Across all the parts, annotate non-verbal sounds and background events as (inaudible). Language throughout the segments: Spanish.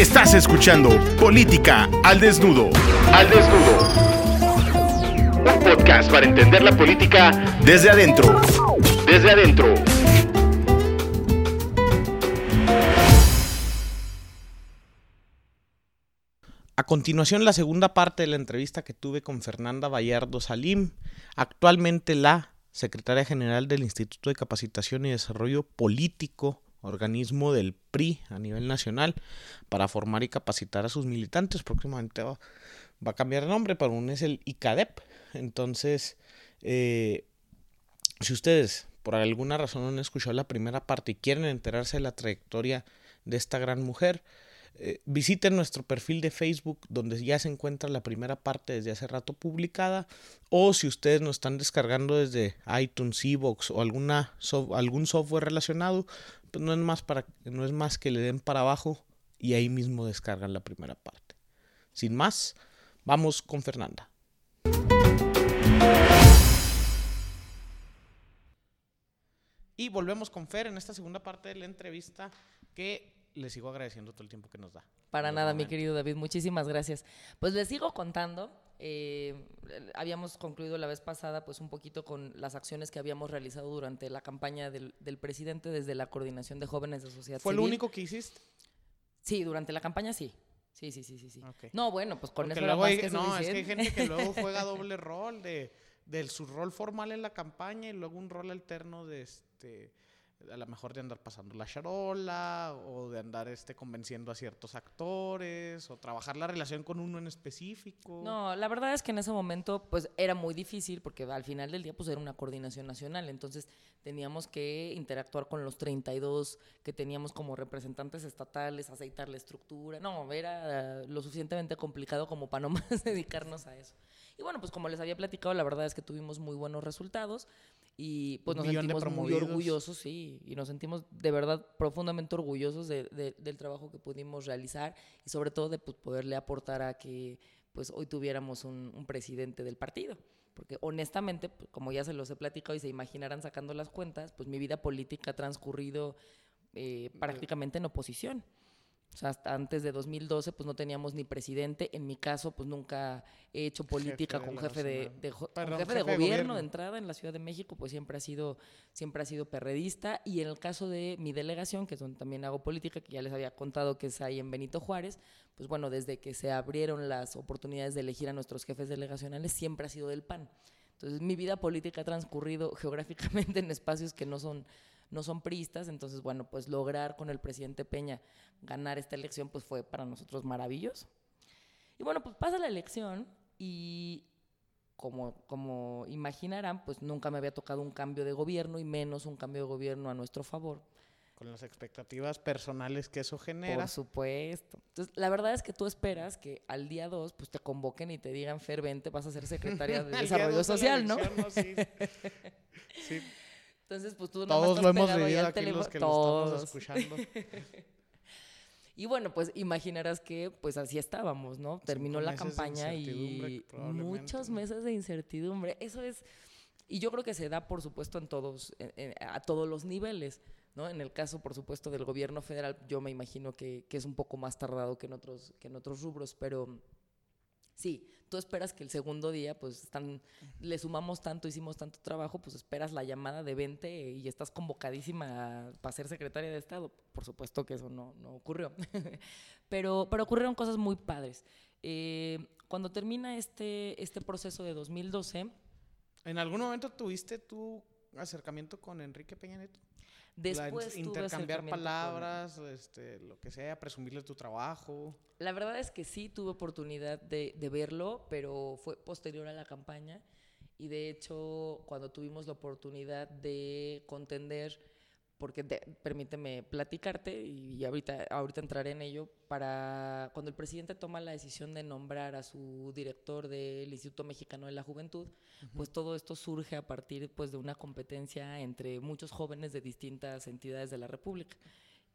Estás escuchando Política al Desnudo. Al Desnudo. Un podcast para entender la política desde adentro. Desde adentro. A continuación, la segunda parte de la entrevista que tuve con Fernanda Vallardo Salim, actualmente la secretaria general del Instituto de Capacitación y Desarrollo Político, organismo del PRI a nivel nacional, para formar y capacitar a sus militantes. Próximamente va, va a cambiar de nombre, pero aún es el ICADEP. Entonces, eh, si ustedes por alguna razón no han escuchado la primera parte y quieren enterarse de la trayectoria de esta gran mujer, eh, visiten nuestro perfil de Facebook donde ya se encuentra la primera parte desde hace rato publicada o si ustedes nos están descargando desde iTunes, Evox o alguna algún software relacionado, pues no es más para no es más que le den para abajo y ahí mismo descargan la primera parte. Sin más, vamos con Fernanda. Y volvemos con Fer en esta segunda parte de la entrevista que le sigo agradeciendo todo el tiempo que nos da. Para nada, mi querido David, muchísimas gracias. Pues les sigo contando. Eh, habíamos concluido la vez pasada pues un poquito con las acciones que habíamos realizado durante la campaña del, presidente desde la coordinación de jóvenes de sociedad ¿Fue lo único que hiciste? Sí, durante la campaña sí. Sí, sí, sí, sí. sí. No, bueno, pues con eso luego hay, No, es que hay gente que luego (laughs) juega doble rol de, de su rol formal en la campaña y luego un rol alterno de este a lo mejor de andar pasando la charola o de andar este convenciendo a ciertos actores o trabajar la relación con uno en específico. No, la verdad es que en ese momento pues era muy difícil porque al final del día pues era una coordinación nacional, entonces teníamos que interactuar con los 32 que teníamos como representantes estatales, aceitar la estructura. No, era lo suficientemente complicado como para (laughs) no más dedicarnos a eso. Y bueno, pues como les había platicado, la verdad es que tuvimos muy buenos resultados y pues nos sentimos muy orgullosos, sí, y nos sentimos de verdad profundamente orgullosos de, del trabajo que pudimos realizar y sobre todo de pues, poderle aportar a que pues hoy tuviéramos un, presidente del partido. Porque honestamente, pues, como ya se los he platicado y se imaginarán sacando las cuentas, pues mi vida política ha transcurrido eh, prácticamente en oposición. O sea, hasta antes de 2012 pues no teníamos ni presidente. En mi caso pues nunca he hecho política con jefe de, jefe, de, gobierno, de entrada en la Ciudad de México, pues siempre ha sido siempre ha sido perredista y en el caso de mi delegación, que es donde también hago política, que ya les había contado que es ahí en Benito Juárez, pues bueno, desde que se abrieron las oportunidades de elegir a nuestros jefes delegacionales siempre ha sido del PAN. Entonces, mi vida política ha transcurrido (laughs) geográficamente en espacios que no son no son priistas, entonces bueno, pues lograr con el presidente Peña ganar esta elección pues fue para nosotros maravilloso. Y bueno, pues pasa la elección y como, como imaginarán, pues nunca me había tocado un cambio de gobierno y menos un cambio de gobierno a nuestro favor. Con las expectativas personales que eso genera. Por supuesto. Entonces, la verdad es que tú esperas que al día 2 pues te convoquen y te digan, Fer, vente, vas a ser secretaria de (laughs) Desarrollo Social, ¿no? sí. (laughs) sí. Entonces, pues tú Todos lo hemos vivido aquí los que lo estamos escuchando. (laughs) y bueno, pues imaginarás que pues así estábamos, ¿no? Terminó la campaña y muchos meses de incertidumbre. Eso es y yo creo que se da por supuesto en todos a todos los niveles, ¿no? En el caso por supuesto del gobierno federal, yo me imagino que, que es un poco más tardado que en otros que en otros rubros, pero Sí, tú esperas que el segundo día, pues están, le sumamos tanto, hicimos tanto trabajo, pues esperas la llamada de 20 y estás convocadísima para ser secretaria de Estado. Por supuesto que eso no, no ocurrió. (laughs) pero, pero ocurrieron cosas muy padres. Eh, cuando termina este, este proceso de 2012... ¿En algún momento tuviste tu acercamiento con Enrique Peña Nieto? Después intercambiar palabras, este, lo que sea, presumirle tu trabajo. La verdad es que sí tuve oportunidad de, de verlo, pero fue posterior a la campaña. Y de hecho, cuando tuvimos la oportunidad de contender porque permíteme platicarte y ahorita, ahorita entraré en ello, para cuando el presidente toma la decisión de nombrar a su director del Instituto Mexicano de la Juventud, pues todo esto surge a partir pues, de una competencia entre muchos jóvenes de distintas entidades de la República.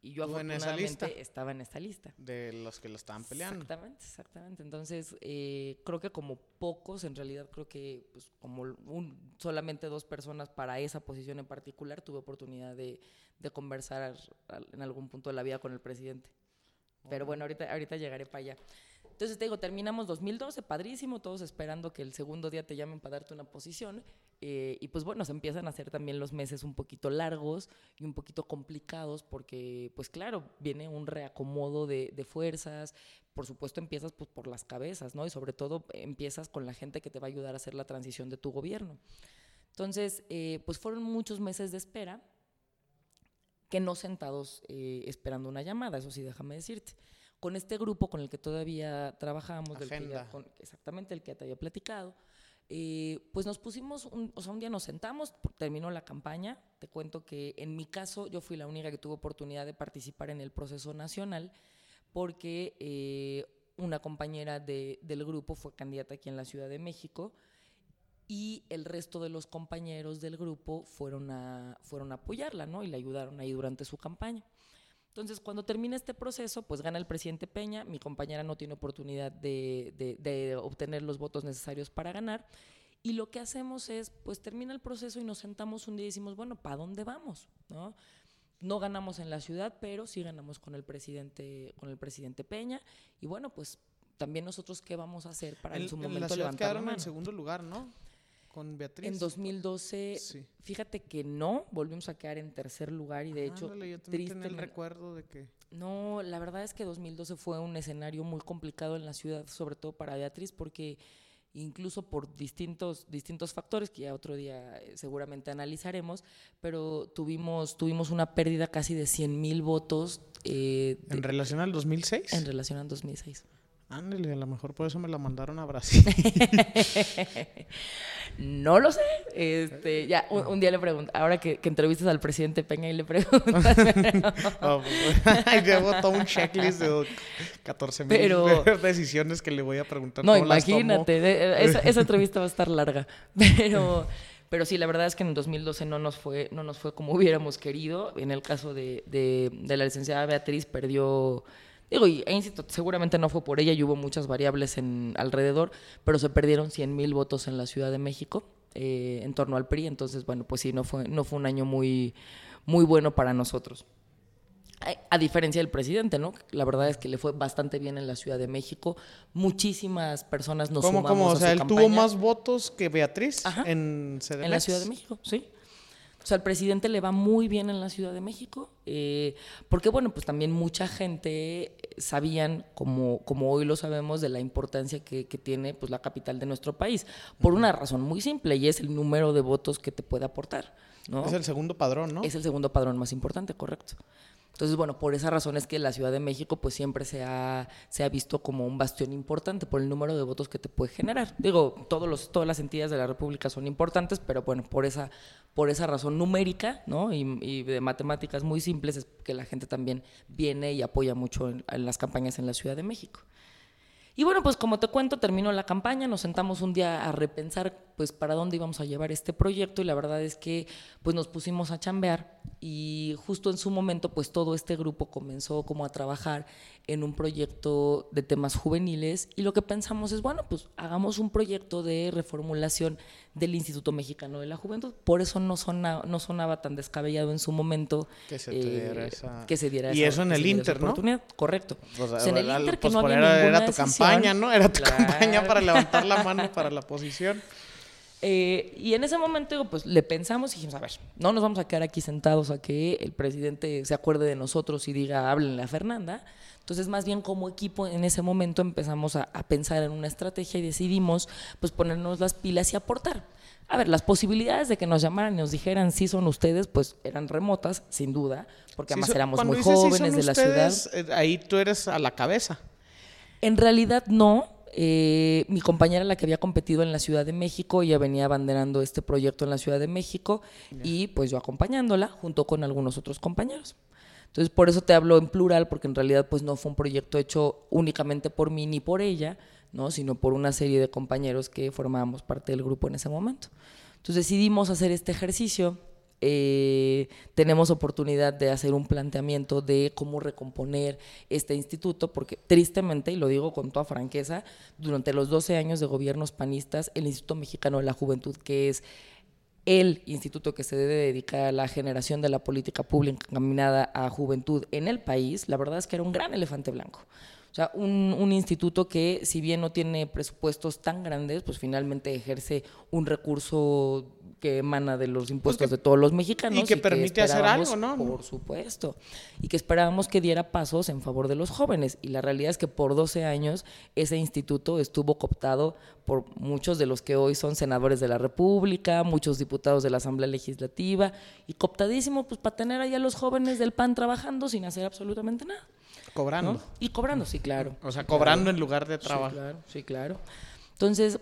Y yo afortunadamente estaba en esta lista. De los que lo estaban peleando. Exactamente, exactamente. Entonces, eh, creo que como pocos, en realidad creo que pues, como un, solamente dos personas para esa posición en particular, tuve oportunidad de, de conversar en algún punto de la vida con el presidente. Pero bueno, ahorita, ahorita llegaré para allá. Entonces te digo, terminamos 2012, padrísimo, todos esperando que el segundo día te llamen para darte una posición. Eh, y pues bueno, se empiezan a hacer también los meses un poquito largos y un poquito complicados porque, pues claro, viene un reacomodo de, de fuerzas. Por supuesto, empiezas pues, por las cabezas, ¿no? Y sobre todo empiezas con la gente que te va a ayudar a hacer la transición de tu gobierno. Entonces, eh, pues fueron muchos meses de espera que no sentados eh, esperando una llamada, eso sí, déjame decirte. Con este grupo con el que todavía trabajamos, del que ya, con, exactamente el que te había platicado, eh, pues nos pusimos, un, o sea, un día nos sentamos, terminó la campaña, te cuento que en mi caso yo fui la única que tuvo oportunidad de participar en el proceso nacional porque eh, una compañera de, del grupo fue candidata aquí en la Ciudad de México y el resto de los compañeros del grupo fueron a, fueron a apoyarla, ¿no? Y le ayudaron ahí durante su campaña. Entonces, cuando termina este proceso, pues gana el presidente Peña, mi compañera no tiene oportunidad de, de, de, obtener los votos necesarios para ganar, y lo que hacemos es, pues termina el proceso y nos sentamos un día y decimos, bueno, ¿para dónde vamos? ¿No? No ganamos en la ciudad, pero sí ganamos con el presidente, con el presidente Peña, y bueno, pues también nosotros qué vamos a hacer para en, en su en momento la ciudad levantar la quedaron mano. en segundo lugar, ¿no? Con Beatriz. En 2012, Sí. fíjate que no, volvimos a quedar en tercer lugar y de hecho, yo también tenía el recuerdo de que... no, la verdad es que 2012 fue un escenario muy complicado en la ciudad, sobre todo para Beatriz, porque incluso por distintos, distintos factores que ya otro día eh, seguramente analizaremos, pero tuvimos, tuvimos una pérdida casi de 100 mil votos eh, de- ¿En relación al 2006? en relación al 2006. Ándale, a lo mejor por eso me la mandaron a Brasil. (laughs) No lo sé. Este, ya, un, un día le pregunto, ahora que, que entrevistas al presidente Peña y le preguntas, (laughs) (laughs) Oh, pues, Llevo todo un checklist de 14 mil Pero- decisiones que le voy a preguntar. No, cómo las tomó. imagínate, esa, esa entrevista va a estar larga. Pero, pero sí, la verdad es que en 2012 no nos fue, no nos fue como hubiéramos querido. En el caso de, de- de la licenciada Beatriz, perdió. Digo, y, e insisto, seguramente no fue por ella y hubo muchas variables en, alrededor, pero se perdieron 100 mil votos en la Ciudad de México eh, en torno al PRI. Entonces, bueno, pues sí, no fue, no fue un año muy, muy bueno para nosotros. A- diferencia del presidente, ¿no? La verdad es que le fue bastante bien en la Ciudad de México. Muchísimas personas nos ¿Cómo, sumamos cómo? O sea, su él tuvo más votos que Beatriz Ajá. en CDMX. en la Ciudad de México, sí. O sea, al presidente le va muy bien en la Ciudad de México, eh, porque bueno, pues también mucha gente sabían, como, como hoy lo sabemos, de la importancia que, que tiene pues, la capital de nuestro país, por una razón muy simple, y es el número de votos que te puede aportar. ¿no? Es el segundo padrón, ¿no? Es el segundo padrón más importante, correcto. Entonces, bueno, por esa razón es que la Ciudad de México pues siempre se ha, se ha visto como un bastión importante por el número de votos que te puede generar. Digo, todos los, todas las entidades de la República son importantes, pero bueno, por esa, por esa razón numérica ¿no? y, de matemáticas muy simples es que la gente también viene y apoya mucho en, en las campañas en la Ciudad de México. Y bueno, pues como te cuento, terminó la campaña, nos sentamos un día a repensar pues para dónde íbamos a llevar este proyecto y la verdad es que pues nos pusimos a chambear y justo en su momento pues todo este grupo comenzó como a trabajar en un proyecto de temas juveniles y lo que pensamos es bueno, pues hagamos un proyecto de reformulación del Instituto Mexicano de la Juventud. Por eso no, sona- no sonaba tan descabellado en su momento Que se diera esa- que se diera Y esa- eso en el Inter, ¿no? Correcto. O sea, en el era- Inter que pues no había era, ninguna era tu decisión. campaña, ¿no? Era tu Claro. campaña para levantar la mano para la posición. Eh, y en ese momento digo, pues le pensamos y dijimos, a ver, no nos vamos a quedar aquí sentados a que el presidente se acuerde de nosotros y diga, háblenle a Fernanda. Entonces, más bien como equipo en ese momento empezamos a, a pensar en una estrategia y decidimos pues ponernos las pilas y aportar. A ver, las posibilidades de que nos llamaran y nos dijeran sí son ustedes, pues eran remotas, sin duda, porque Sí, además son- éramos muy sí jóvenes de la ciudad. eh, ahí tú eres a la cabeza. En realidad no. Eh, mi compañera, la que había competido en la Ciudad de México, ella venía abanderando este proyecto en la Ciudad de México y pues yo acompañándola junto con algunos otros compañeros. Entonces por eso te hablo en plural porque en realidad pues no fue un proyecto hecho únicamente por mí ni por ella, ¿no? sino por una serie de compañeros que formábamos parte del grupo en ese momento. Entonces decidimos hacer este ejercicio eh, tenemos oportunidad de hacer un planteamiento de cómo recomponer este instituto, porque tristemente, y lo digo con toda franqueza, durante los 12 años de gobiernos panistas, el Instituto Mexicano de la Juventud, que es el instituto que se debe dedicar a la generación de la política pública encaminada a juventud en el país, la verdad es que era un gran elefante blanco. O sea, un, un, instituto que, si bien no tiene presupuestos tan grandes, pues finalmente ejerce un recurso que emana de los impuestos de todos los mexicanos. Y que permite hacer algo, ¿no? Por supuesto. Y que esperábamos que diera pasos en favor de los jóvenes. Y la realidad es que por 12 años ese instituto estuvo cooptado por muchos de los que hoy son senadores de la República, muchos diputados de la Asamblea Legislativa, y cooptadísimo pues para tener ahí a los jóvenes del PAN trabajando sin hacer absolutamente nada. Cobrando. Y cobrando, sí, claro. O sea, cobrando en lugar de trabajo. Sí, claro, sí, claro. Entonces,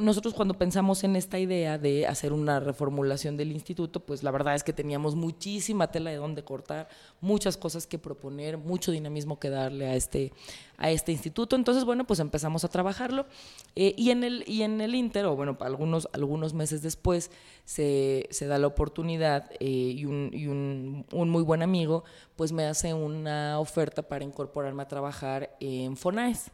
nosotros cuando pensamos en esta idea de hacer una reformulación del instituto, pues la verdad es que teníamos muchísima tela de dónde cortar, muchas cosas que proponer, mucho dinamismo que darle a este, a este instituto. Entonces, bueno, pues empezamos a trabajarlo. Eh, y, en el, y en el Inter, o bueno, algunos, algunos meses después, se, da la oportunidad eh, y, un, y un, un, muy buen amigo, pues me hace una oferta para incorporarme a trabajar en FONAES.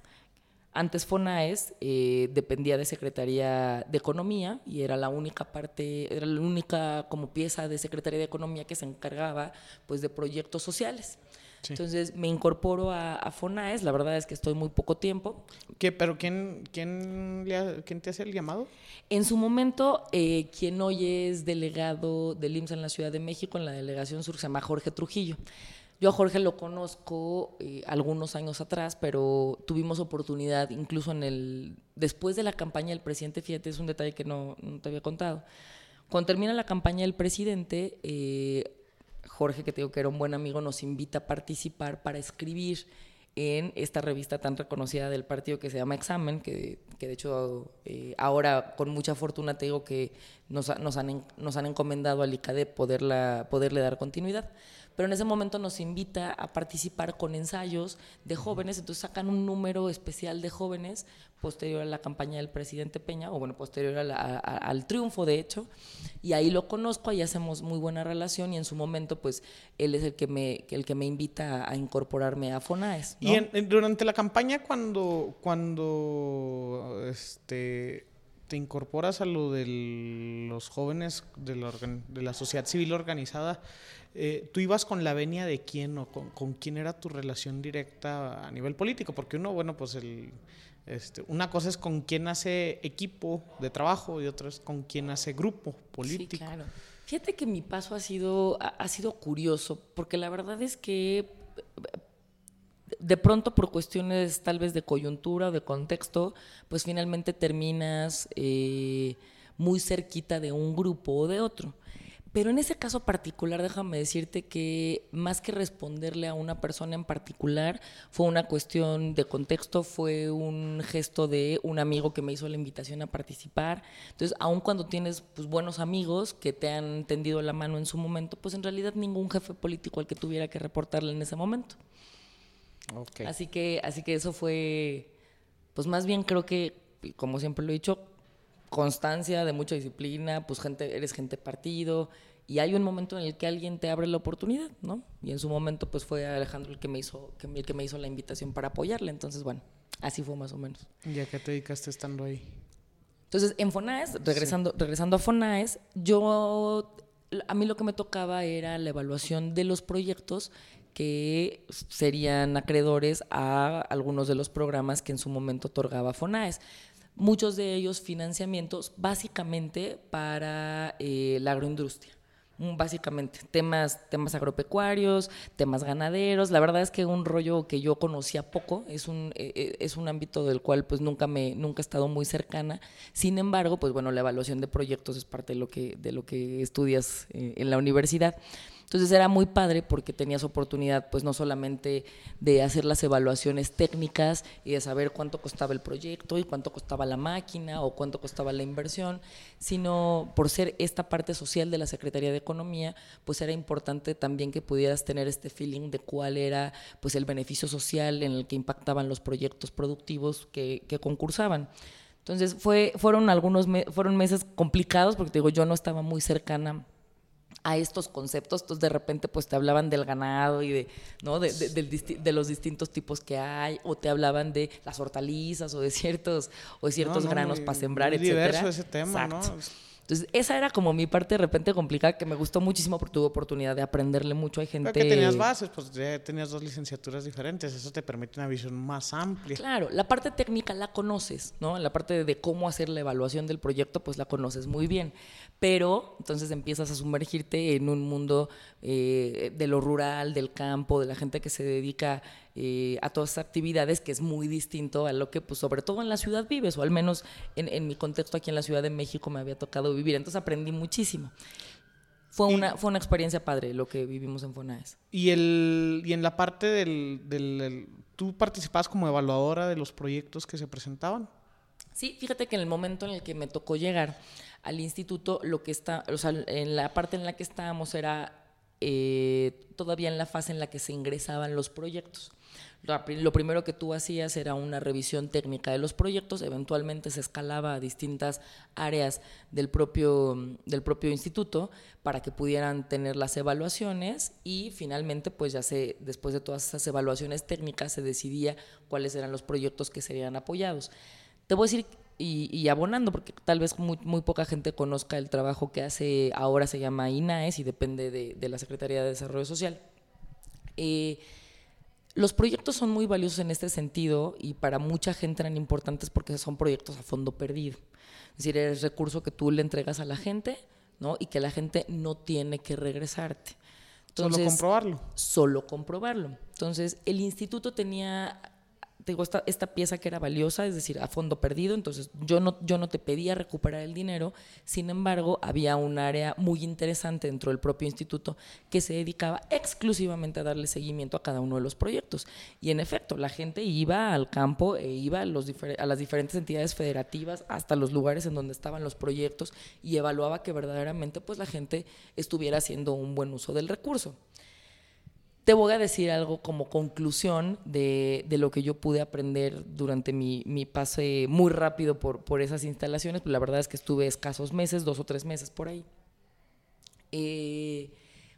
Antes FONAES eh, dependía de Secretaría de Economía y era la única parte, era la única como pieza de Secretaría de Economía que se encargaba pues de proyectos sociales. Sí. Entonces me incorporo a, a, FONAES, la verdad es que estoy muy poco tiempo. ¿Qué, ¿Pero quién, quién, le, quién te hace el llamado? En su momento, eh, quien hoy es delegado del IMSS en la Ciudad de México, en la delegación sur, se llama Jorge Trujillo. Yo a Jorge lo conozco eh, algunos años atrás, pero tuvimos oportunidad, incluso en el después de la campaña del presidente, fíjate, es un detalle que no, te había contado. Cuando termina la campaña del presidente, eh, Jorge, que te digo que era un buen amigo, nos invita a participar para escribir en esta revista tan reconocida del partido que se llama Examen, que, que de hecho eh, ahora con mucha fortuna te digo que nos, nos, han, nos han encomendado al ICADE poderla, poderle dar continuidad pero en ese momento nos invita a participar con ensayos de jóvenes, entonces sacan un número especial de jóvenes posterior a la campaña del presidente Peña, o bueno, posterior a la, a, al triunfo de hecho, y ahí lo conozco, ahí hacemos muy buena relación y en su momento pues él es el que me, el que me invita a incorporarme a FONAES. ¿no? Y en, durante la campaña cuando, cuando este te incorporas a lo de los jóvenes de la, de la sociedad civil organizada, eh, ¿tú ibas con la venia de quién o con, quién era tu relación directa a nivel político? Porque uno, bueno, pues el, este, una cosa es con quién hace equipo de trabajo y otra es con quién hace grupo político. Sí, claro. Fíjate que mi paso ha sido, ha sido curioso, porque la verdad es que de pronto por cuestiones tal vez de coyuntura o de contexto, pues finalmente terminas eh, muy cerquita de un grupo o de otro. Pero en ese caso particular, déjame decirte que más que responderle a una persona en particular, fue una cuestión de contexto, fue un gesto de un amigo que me hizo la invitación a participar. Entonces, aun cuando tienes pues, buenos amigos que te han tendido la mano en su momento, pues en realidad ningún jefe político al que tuviera que reportarle en ese momento. Okay. Así que, así que eso fue, pues más bien creo que, como siempre lo he dicho, constancia de mucha disciplina, pues gente, eres gente partido, y hay un momento en el que alguien te abre la oportunidad, ¿no? Y en su momento, pues fue Alejandro el que me hizo, que, el que me hizo la invitación para apoyarle. Entonces, bueno, así fue más o menos. ¿Y a qué te dedicaste estando ahí? Entonces, en FONAES, regresando, sí. regresando a FONAES, yo, a mí lo que me tocaba era la evaluación de los proyectos que serían acreedores a algunos de los programas que en su momento otorgaba FONAES. Muchos de ellos financiamientos básicamente para eh, la agroindustria básicamente temas temas agropecuarios temas ganaderos. La verdad es que un rollo que yo conocía poco es un eh, es un ámbito del cual pues nunca me nunca he estado muy cercana. Sin embargo pues bueno la evaluación de proyectos es parte de lo que de lo que estudias eh, en la universidad entonces era muy padre porque tenías oportunidad pues no solamente de hacer las evaluaciones técnicas y de saber cuánto costaba el proyecto y cuánto costaba la máquina o cuánto costaba la inversión, sino por ser esta parte social de la Secretaría de Economía, pues era importante también que pudieras tener este feeling de cuál era pues el beneficio social en el que impactaban los proyectos productivos que, que concursaban. Entonces fue, fueron algunos me, fueron meses complicados porque te digo, yo no estaba muy cercana a estos conceptos, entonces de repente pues te hablaban del ganado y de, ¿no? de, de, de, de los distintos tipos que hay, o te hablaban de las hortalizas o de ciertos, o de ciertos no, no, granos muy, para sembrar, etcétera. diverso ese tema, Exacto. ¿no? Entonces, esa era como mi parte de repente complicada, que me gustó muchísimo porque tuve oportunidad de aprenderle mucho. Hay gente... Pero que tenías bases, pues ya tenías dos licenciaturas diferentes, eso te permite una visión más amplia. Claro, la parte técnica la conoces, ¿no? La parte de cómo hacer la evaluación del proyecto, pues la conoces muy bien. Pero entonces empiezas a sumergirte en un mundo eh, de lo rural, del campo, de la gente que se dedica eh, a todas esas actividades, que es muy distinto a lo que, pues, sobre todo en la ciudad vives, o al menos en, mi contexto aquí en la Ciudad de México me había tocado vivir. Entonces aprendí muchísimo. Fue una, fue una experiencia padre lo que vivimos en FONAES. Y, el, y en la parte del, del, ¿Tú participabas como evaluadora de los proyectos que se presentaban? Sí, fíjate que en el momento en el que me tocó llegar al instituto, lo que está, o sea, en la parte en la que estábamos era eh, todavía en la fase en la que se ingresaban los proyectos. Lo primero que tú hacías era una revisión técnica de los proyectos, eventualmente se escalaba a distintas áreas del propio, del propio instituto para que pudieran tener las evaluaciones y finalmente pues ya se, después de todas esas evaluaciones técnicas se decidía cuáles eran los proyectos que serían apoyados. Te voy a decir y, abonando, porque tal vez muy, muy, poca gente conozca el trabajo que hace, ahora se llama INAES y depende de, de la Secretaría de Desarrollo Social. Eh, los proyectos son muy valiosos en este sentido y para mucha gente eran importantes porque son proyectos a fondo perdido. Es decir, es recurso que tú le entregas a la gente ¿no? y que la gente no tiene que regresarte. solo comprobarlo. Solo comprobarlo. Entonces, el instituto tenía digo, esta, esta pieza que era valiosa, es decir, a fondo perdido, entonces yo no, yo no te pedía recuperar el dinero, sin embargo, había un área muy interesante dentro del propio instituto que se dedicaba exclusivamente a darle seguimiento a cada uno de los proyectos. Y en efecto, la gente iba al campo e iba a, los a las diferentes entidades federativas, hasta los lugares en donde estaban los proyectos y evaluaba que verdaderamente pues la gente estuviera haciendo un buen uso del recurso. Te voy a decir algo como conclusión de, lo que yo pude aprender durante mi, pase muy rápido por, por esas instalaciones, pues la verdad es que estuve escasos meses, dos o tres meses por ahí. Eh,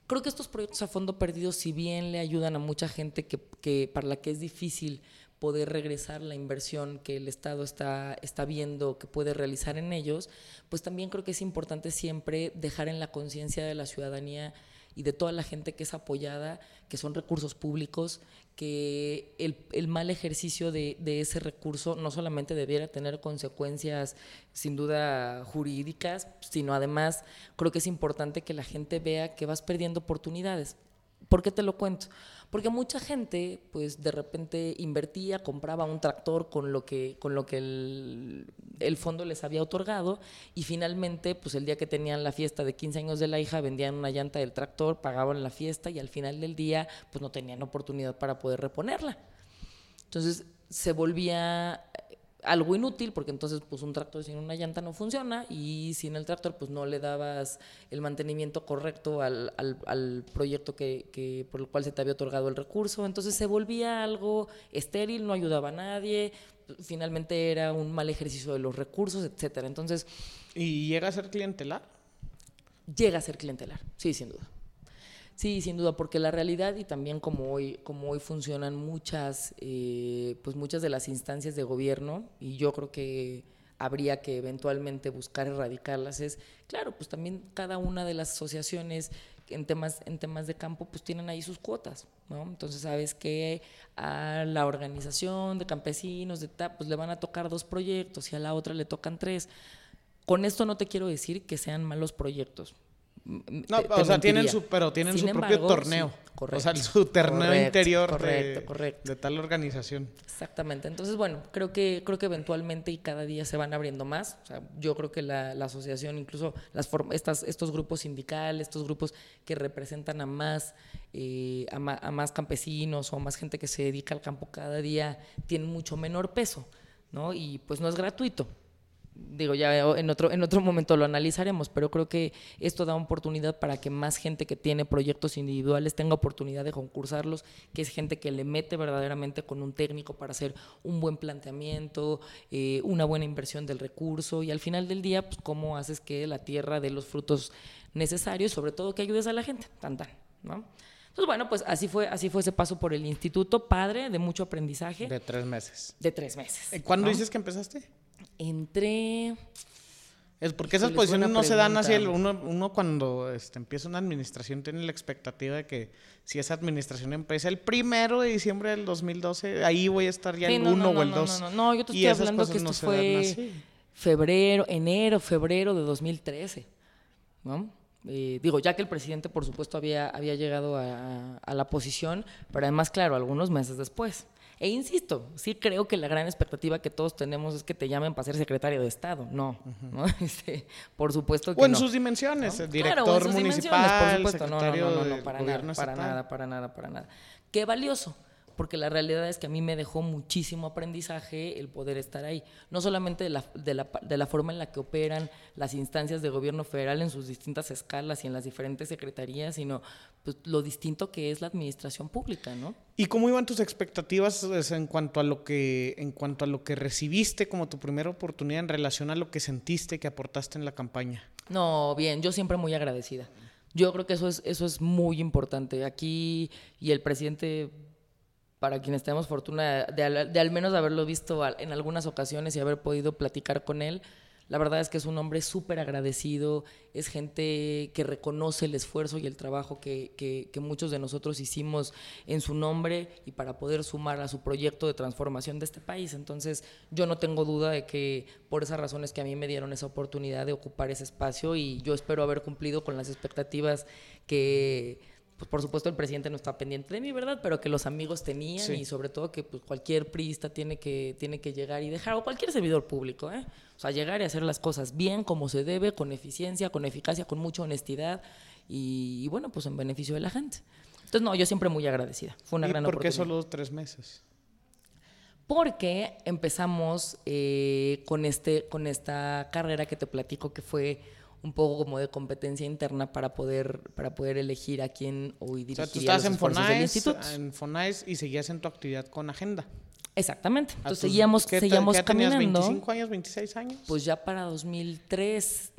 creo que estos proyectos a fondo perdido, si bien le ayudan a mucha gente que, que, para la que es difícil poder regresar la inversión que el Estado está, está viendo que puede realizar en ellos, pues también creo que es importante siempre dejar en la conciencia de la ciudadanía y de toda la gente que es apoyada, que son recursos públicos, que el, mal ejercicio de, ese recurso no solamente debiera tener consecuencias sin duda jurídicas, sino además creo que es importante que la gente vea que vas perdiendo oportunidades. ¿Por qué te lo cuento? Porque mucha gente, pues de repente invertía, compraba un tractor con lo que, con lo que el, fondo les había otorgado y finalmente, pues el día que tenían la fiesta de 15 años de la hija, vendían una llanta del tractor, pagaban la fiesta y al final del día, pues no tenían oportunidad para poder reponerla. Entonces se volvía algo inútil porque entonces pues un tractor sin una llanta no funciona y sin el tractor pues no le dabas el mantenimiento correcto al, al, proyecto que, que, por el cual se te había otorgado el recurso. Entonces se volvía algo estéril no ayudaba a nadie finalmente era un mal ejercicio de los recursos etcétera. Entonces y llega a ser clientelar llega a ser clientelar sí sin duda Sí, sin duda, porque la realidad y también como hoy, como hoy funcionan muchas, eh, pues muchas de las instancias de gobierno, y yo creo que habría que eventualmente buscar erradicarlas, es, claro, pues también cada una de las asociaciones en temas, en temas de campo, pues tienen ahí sus cuotas, ¿no? Entonces, sabes que a la organización de campesinos, de pues le van a tocar dos proyectos y a la otra le tocan tres. Con esto no te quiero decir que sean malos proyectos, no, o sea, tienen su, pero tienen su propio torneo. correcto, o sea, su torneo interior de, de, tal organización. Exactamente. Entonces, bueno, creo que, creo que eventualmente y cada día se van abriendo más. O sea, yo creo que la, asociación, incluso las estas, estos grupos sindicales, estos grupos que representan a más, eh, a, a más campesinos o a más gente que se dedica al campo cada día, tienen mucho menor peso. ¿no? Y pues no es gratuito digo, ya en otro, en otro momento lo analizaremos, pero creo que esto da oportunidad para que más gente que tiene proyectos individuales tenga oportunidad de concursarlos, que es gente que le mete verdaderamente con un técnico para hacer un buen planteamiento, eh, una buena inversión del recurso y al final del día, pues cómo haces que la tierra dé los frutos necesarios, sobre todo que ayudes a la gente, tan tan, ¿no? Entonces, bueno, pues así fue, así fue ese paso por el instituto, padre, de mucho aprendizaje. De tres meses. De tres meses. ¿Cuándo dices que empezaste? Entré Es porque esas posiciones no se dan así. el-. Uno, uno cuando este, empieza una administración tiene la expectativa de que si esa administración empieza el primero de diciembre del 2012, ahí voy a estar ya Sí, el no, 1 no, o el no, 2. No, no, no, yo te estoy hablando que esto no fue febrero, enero, febrero de 2013, ¿no? Eh, digo, ya que el presidente, por supuesto, había, había llegado a, a la posición, pero además, claro, algunos meses después. E insisto, sí creo que la gran expectativa que todos tenemos es que te llamen para ser secretario de Estado. No, ¿no? (laughs) Este, por supuesto que O en no. sus dimensiones, ¿no? el Claro, director en sus dimensiones, municipal, por supuesto. No, no, no, no, para nada, para nada, para nada. Qué valioso, porque la realidad es que a mí me dejó muchísimo aprendizaje el poder estar ahí. No solamente de la, de la, de la forma en la que operan las instancias de gobierno federal en sus distintas escalas y en las diferentes secretarías, sino pues, lo distinto que es la administración pública, ¿no? ¿Y cómo iban tus expectativas pues, en cuanto a lo que en cuanto a lo que recibiste como tu primera oportunidad en relación a lo que sentiste que aportaste en la campaña? No, bien, yo siempre muy agradecida. Yo creo que eso es, eso es muy importante. Aquí, y el presidente, para quienes tenemos fortuna de, al- menos haberlo visto en algunas ocasiones y haber podido platicar con él, la verdad es que es un hombre súper agradecido, es gente que reconoce el esfuerzo y el trabajo que- que muchos de nosotros hicimos en su nombre y para poder sumar a su proyecto de transformación de este país. Entonces, yo no tengo duda de que por esas razones que a mí me dieron esa oportunidad de ocupar ese espacio y yo espero haber cumplido con las expectativas que pues por supuesto el presidente no está pendiente de mí, ¿verdad? Pero que los amigos tenían Sí. y sobre todo que pues, cualquier priista tiene que, tiene que llegar y dejar, o cualquier servidor público, ¿eh? O sea, llegar y hacer las cosas bien, como se debe, con eficiencia, con eficacia, con mucha honestidad y, y bueno, pues en beneficio de la gente. Entonces, no, yo siempre muy agradecida. Fue una ¿Y gran por qué oportunidad. solo tres meses? Porque empezamos eh, con, este, con esta carrera que te platico que fue un poco como de competencia interna para poder, para poder elegir a quién hoy O dirigiría sea, tú estabas en Fonais, en Fonais y seguías en tu actividad con agenda. Exactamente. Entonces tus- seguíamos, ¿qué seguíamos qué tenías, caminando. 25 años, 26 años? Pues ya para 2003,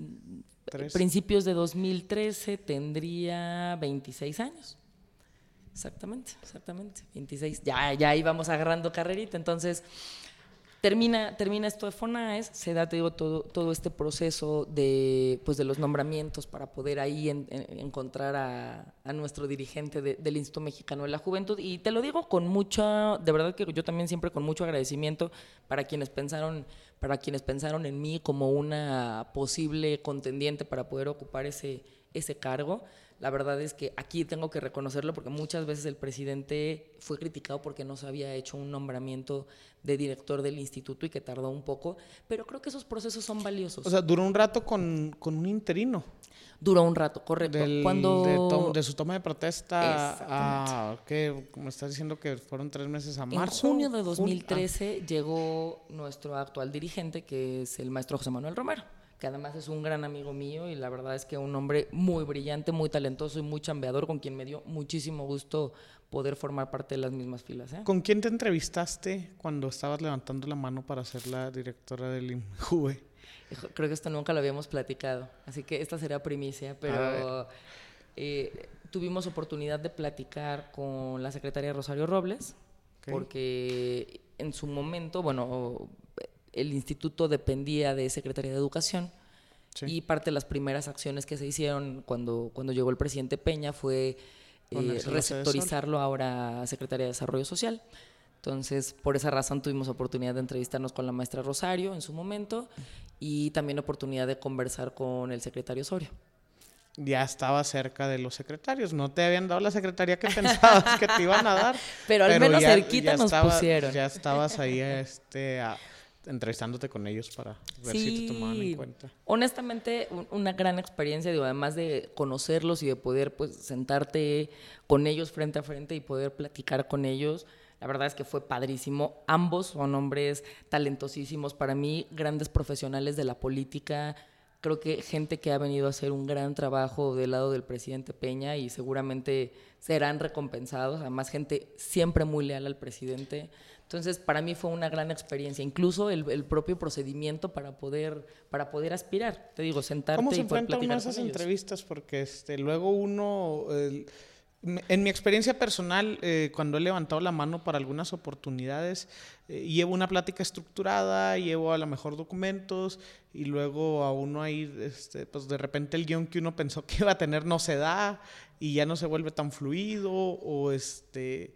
Tres. principios de 2013 tendría 26 años. Exactamente, exactamente, 26. Ya, ya íbamos agarrando carrerita, entonces termina, termina esto de FONAES, se da, todo, todo este proceso de, pues, de los nombramientos para poder ahí en- en- encontrar a, nuestro dirigente de- del Instituto Mexicano de la Juventud. Y te lo digo con mucha, de verdad que yo también siempre con mucho agradecimiento para quienes pensaron, para quienes pensaron en mí como una posible contendiente para poder ocupar ese, ese cargo. La verdad es que aquí tengo que reconocerlo porque muchas veces el presidente fue criticado porque no se había hecho un nombramiento de director del instituto y que tardó un poco, pero creo que esos procesos son valiosos. O sea, duró un rato con, con un interino. Duró un rato, correcto. Del- Cuando de, su toma de protesta a que me estás diciendo que fueron tres meses a en marzo. junio de jun- ah, 2013 llegó nuestro actual dirigente, que es el maestro José Manuel Romero, que además es un gran amigo mío y la verdad es que un hombre muy brillante, muy talentoso y muy chambeador, con quien me dio muchísimo gusto poder formar parte de las mismas filas. ¿eh? ¿Con quién te entrevistaste cuando estabas levantando la mano para ser la directora del INJUVE? Hijo, Creo que esto nunca lo habíamos platicado, así que esta será primicia, pero eh, tuvimos oportunidad de platicar con la secretaria Rosario Robles, porque en su momento, bueno, el instituto dependía de Secretaría de Educación Sí. y parte de las primeras acciones que se hicieron cuando, cuando llegó el presidente Peña fue eh, receptorizarlo ahora a Secretaría de Desarrollo Social. Entonces, por esa razón tuvimos oportunidad de entrevistarnos con la maestra Rosario en su momento y también oportunidad de conversar con el secretario Osorio. Ya estaba cerca de los secretarios. No te habían dado la secretaría que (laughs) pensabas que te iban a dar. Pero al menos cerquita nos estaba- pusieron. Ya estabas ahí este, a- entrevistándote con ellos para ver si te tomaban en cuenta. Honestamente, un- una gran experiencia, digo, además de conocerlos y de poder pues sentarte con ellos frente a frente y poder platicar con ellos. La verdad es que fue padrísimo. Ambos son hombres talentosísimos para mí, grandes profesionales de la política. Creo que gente que ha venido a hacer un gran trabajo del lado del presidente Peña y seguramente serán recompensados. Además, gente siempre muy leal al presidente. Entonces, para mí fue una gran experiencia, incluso el, el propio procedimiento para poder, para poder aspirar. Te digo, sentarte ¿Cómo se y poder enfrenta uno platicar esas con ellos. entrevistas? Porque este, luego uno, En mi experiencia personal, eh, cuando he levantado la mano para algunas oportunidades, eh, llevo una plática estructurada, llevo a lo mejor documentos y luego a uno ahí, este, pues de repente el guion que uno pensó que iba a tener no se da y ya no se vuelve tan fluido o este,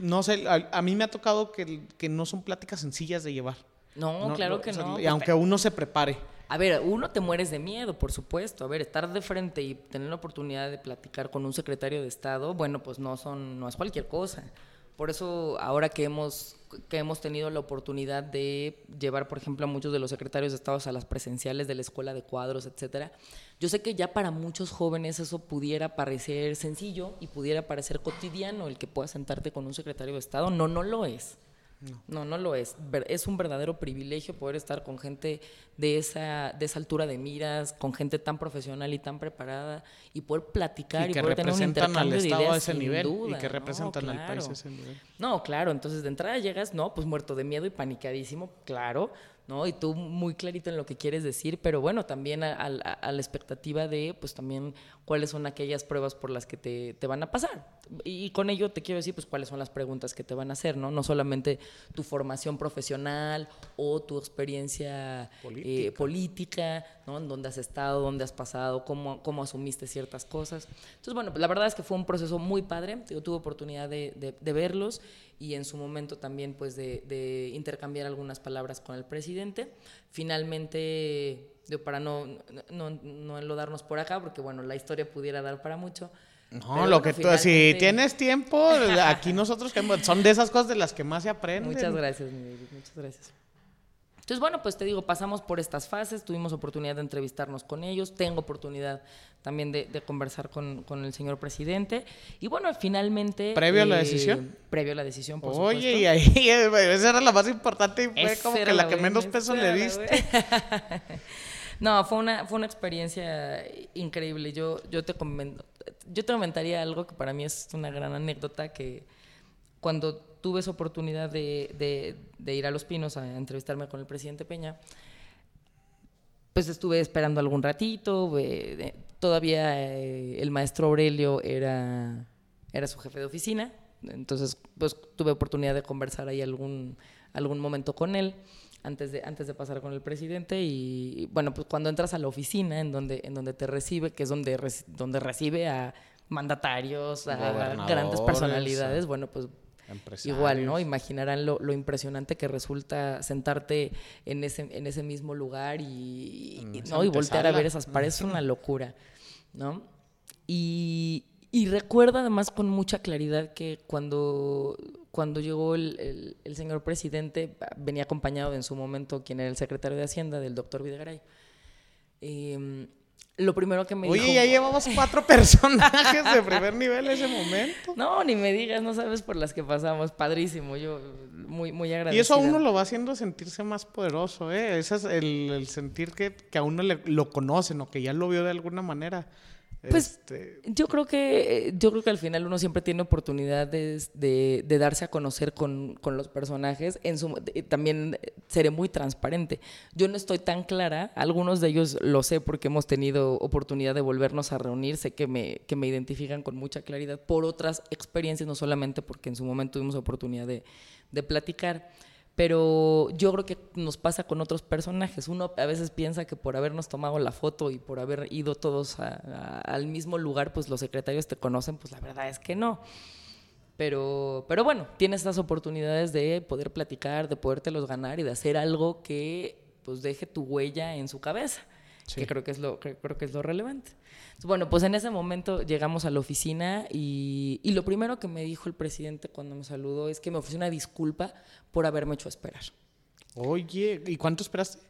no sé, a, mí me ha tocado que, que, no son pláticas sencillas de llevar. No, claro que no. Y aunque uno se prepare. A ver, uno te mueres de miedo, por supuesto. A ver, estar de frente y tener la oportunidad de platicar con un secretario de Estado, bueno, pues no son, no es cualquier cosa. Por eso, ahora que hemos, que hemos tenido la oportunidad de llevar, por ejemplo, a muchos de los secretarios de Estado a las presenciales de la escuela de cuadros, etcétera, yo sé que ya para muchos jóvenes eso pudiera parecer sencillo y pudiera parecer cotidiano el que puedas sentarte con un secretario de Estado. No, no lo es. No. no, lo es. Es un verdadero privilegio poder estar con gente de esa, de esa altura de miras, con gente tan profesional y tan preparada y poder platicar y, poder tener un intercambio al Estado a ese nivel y que representan al país a ese nivel. No, claro, entonces de entrada llegas, no, pues muerto de miedo y panicadísimo, claro, ¿no? Y tú muy clarito en lo que quieres decir, pero bueno, también a, la expectativa de, pues también, cuáles son aquellas pruebas por las que te, te, van a pasar. Y, con ello te quiero decir, pues, cuáles son las preguntas que te van a hacer, ¿no? No solamente tu formación profesional o tu experiencia eh, política, ¿no? En dónde has estado, dónde has pasado, cómo, cómo asumiste ciertas cosas. Entonces, bueno, la verdad es que fue un proceso muy padre. Yo tuve oportunidad de, de, de verlos y en su momento también pues de, intercambiar algunas palabras con el presidente. Finalmente, para no, no, no enlodarnos por acá, porque bueno, la historia pudiera dar para mucho. No, lo que tú, si tienes tiempo, aquí nosotros son de esas cosas de las que más se aprende. Muchas gracias, mi muchas gracias. Entonces, bueno, pues te digo, pasamos por estas fases, tuvimos oportunidad de entrevistarnos con ellos, tengo oportunidad también de, conversar con, el señor presidente. Y bueno, finalmente... ¿Previo a la eh, decisión? Previo a la decisión, por Oye, y ahí, (laughs) esa era la más importante y fue como que la, que menos peso le diste. (laughs) no, fue una, fue una experiencia increíble. Yo, yo, te yo te comentaría algo que para mí es una gran anécdota que cuando tuve esa oportunidad de, ir a Los Pinos a entrevistarme con el presidente Peña, pues estuve esperando algún ratito, todavía eh, el maestro Aurelio era, era su jefe de oficina, entonces pues tuve oportunidad de conversar ahí algún, algún momento con él antes de, antes de pasar con el presidente y, bueno, pues cuando entras a la oficina en donde, en donde te recibe, que es donde, donde recibe a mandatarios, a grandes personalidades, bueno, pues Igual, ¿no? Imaginarán lo, impresionante que resulta sentarte en ese, en ese mismo lugar y, ¿no? y voltear a ver esas paredes. Es una locura, ¿no? Y, recuerdo además con mucha claridad que cuando, cuando llegó el, señor presidente, venía acompañado en su momento quien era el secretario de Hacienda, del doctor Videgaray. Eh, lo primero que me dijo. Oye, ya llevamos (laughs) cuatro personajes de primer nivel en ese momento. No, ni me digas, no sabes por las que pasamos. Padrísimo, yo muy, muy agradecido. Y eso a uno lo va haciendo sentirse más poderoso, ¿eh? Ese es el, sentir que, que, a uno le, lo conocen o que ya lo vio de alguna manera. Pues este, yo creo que yo creo que al final uno siempre tiene oportunidades de, darse a conocer con, los personajes. En su, también seré muy transparente. Yo no estoy tan clara, algunos de ellos lo sé porque hemos tenido oportunidad de volvernos a reunir, sé que me, que me identifican con mucha claridad por otras experiencias, no solamente porque en su momento tuvimos oportunidad de, de platicar pero yo creo que nos pasa con otros personajes. Uno a veces piensa que por habernos tomado la foto y por haber ido todos al mismo lugar, pues los secretarios te conocen, pues la verdad es que no. Pero, pero bueno, tienes estas oportunidades de poder platicar, de podértelos ganar y de hacer algo que pues deje tu huella en su cabeza, que creo que es lo, creo que es lo relevante. Bueno, pues en ese momento llegamos a la oficina y, lo primero que me dijo el presidente cuando me saludó es que me ofreció una disculpa por haberme hecho esperar. Oye, ¿y cuánto esperaste?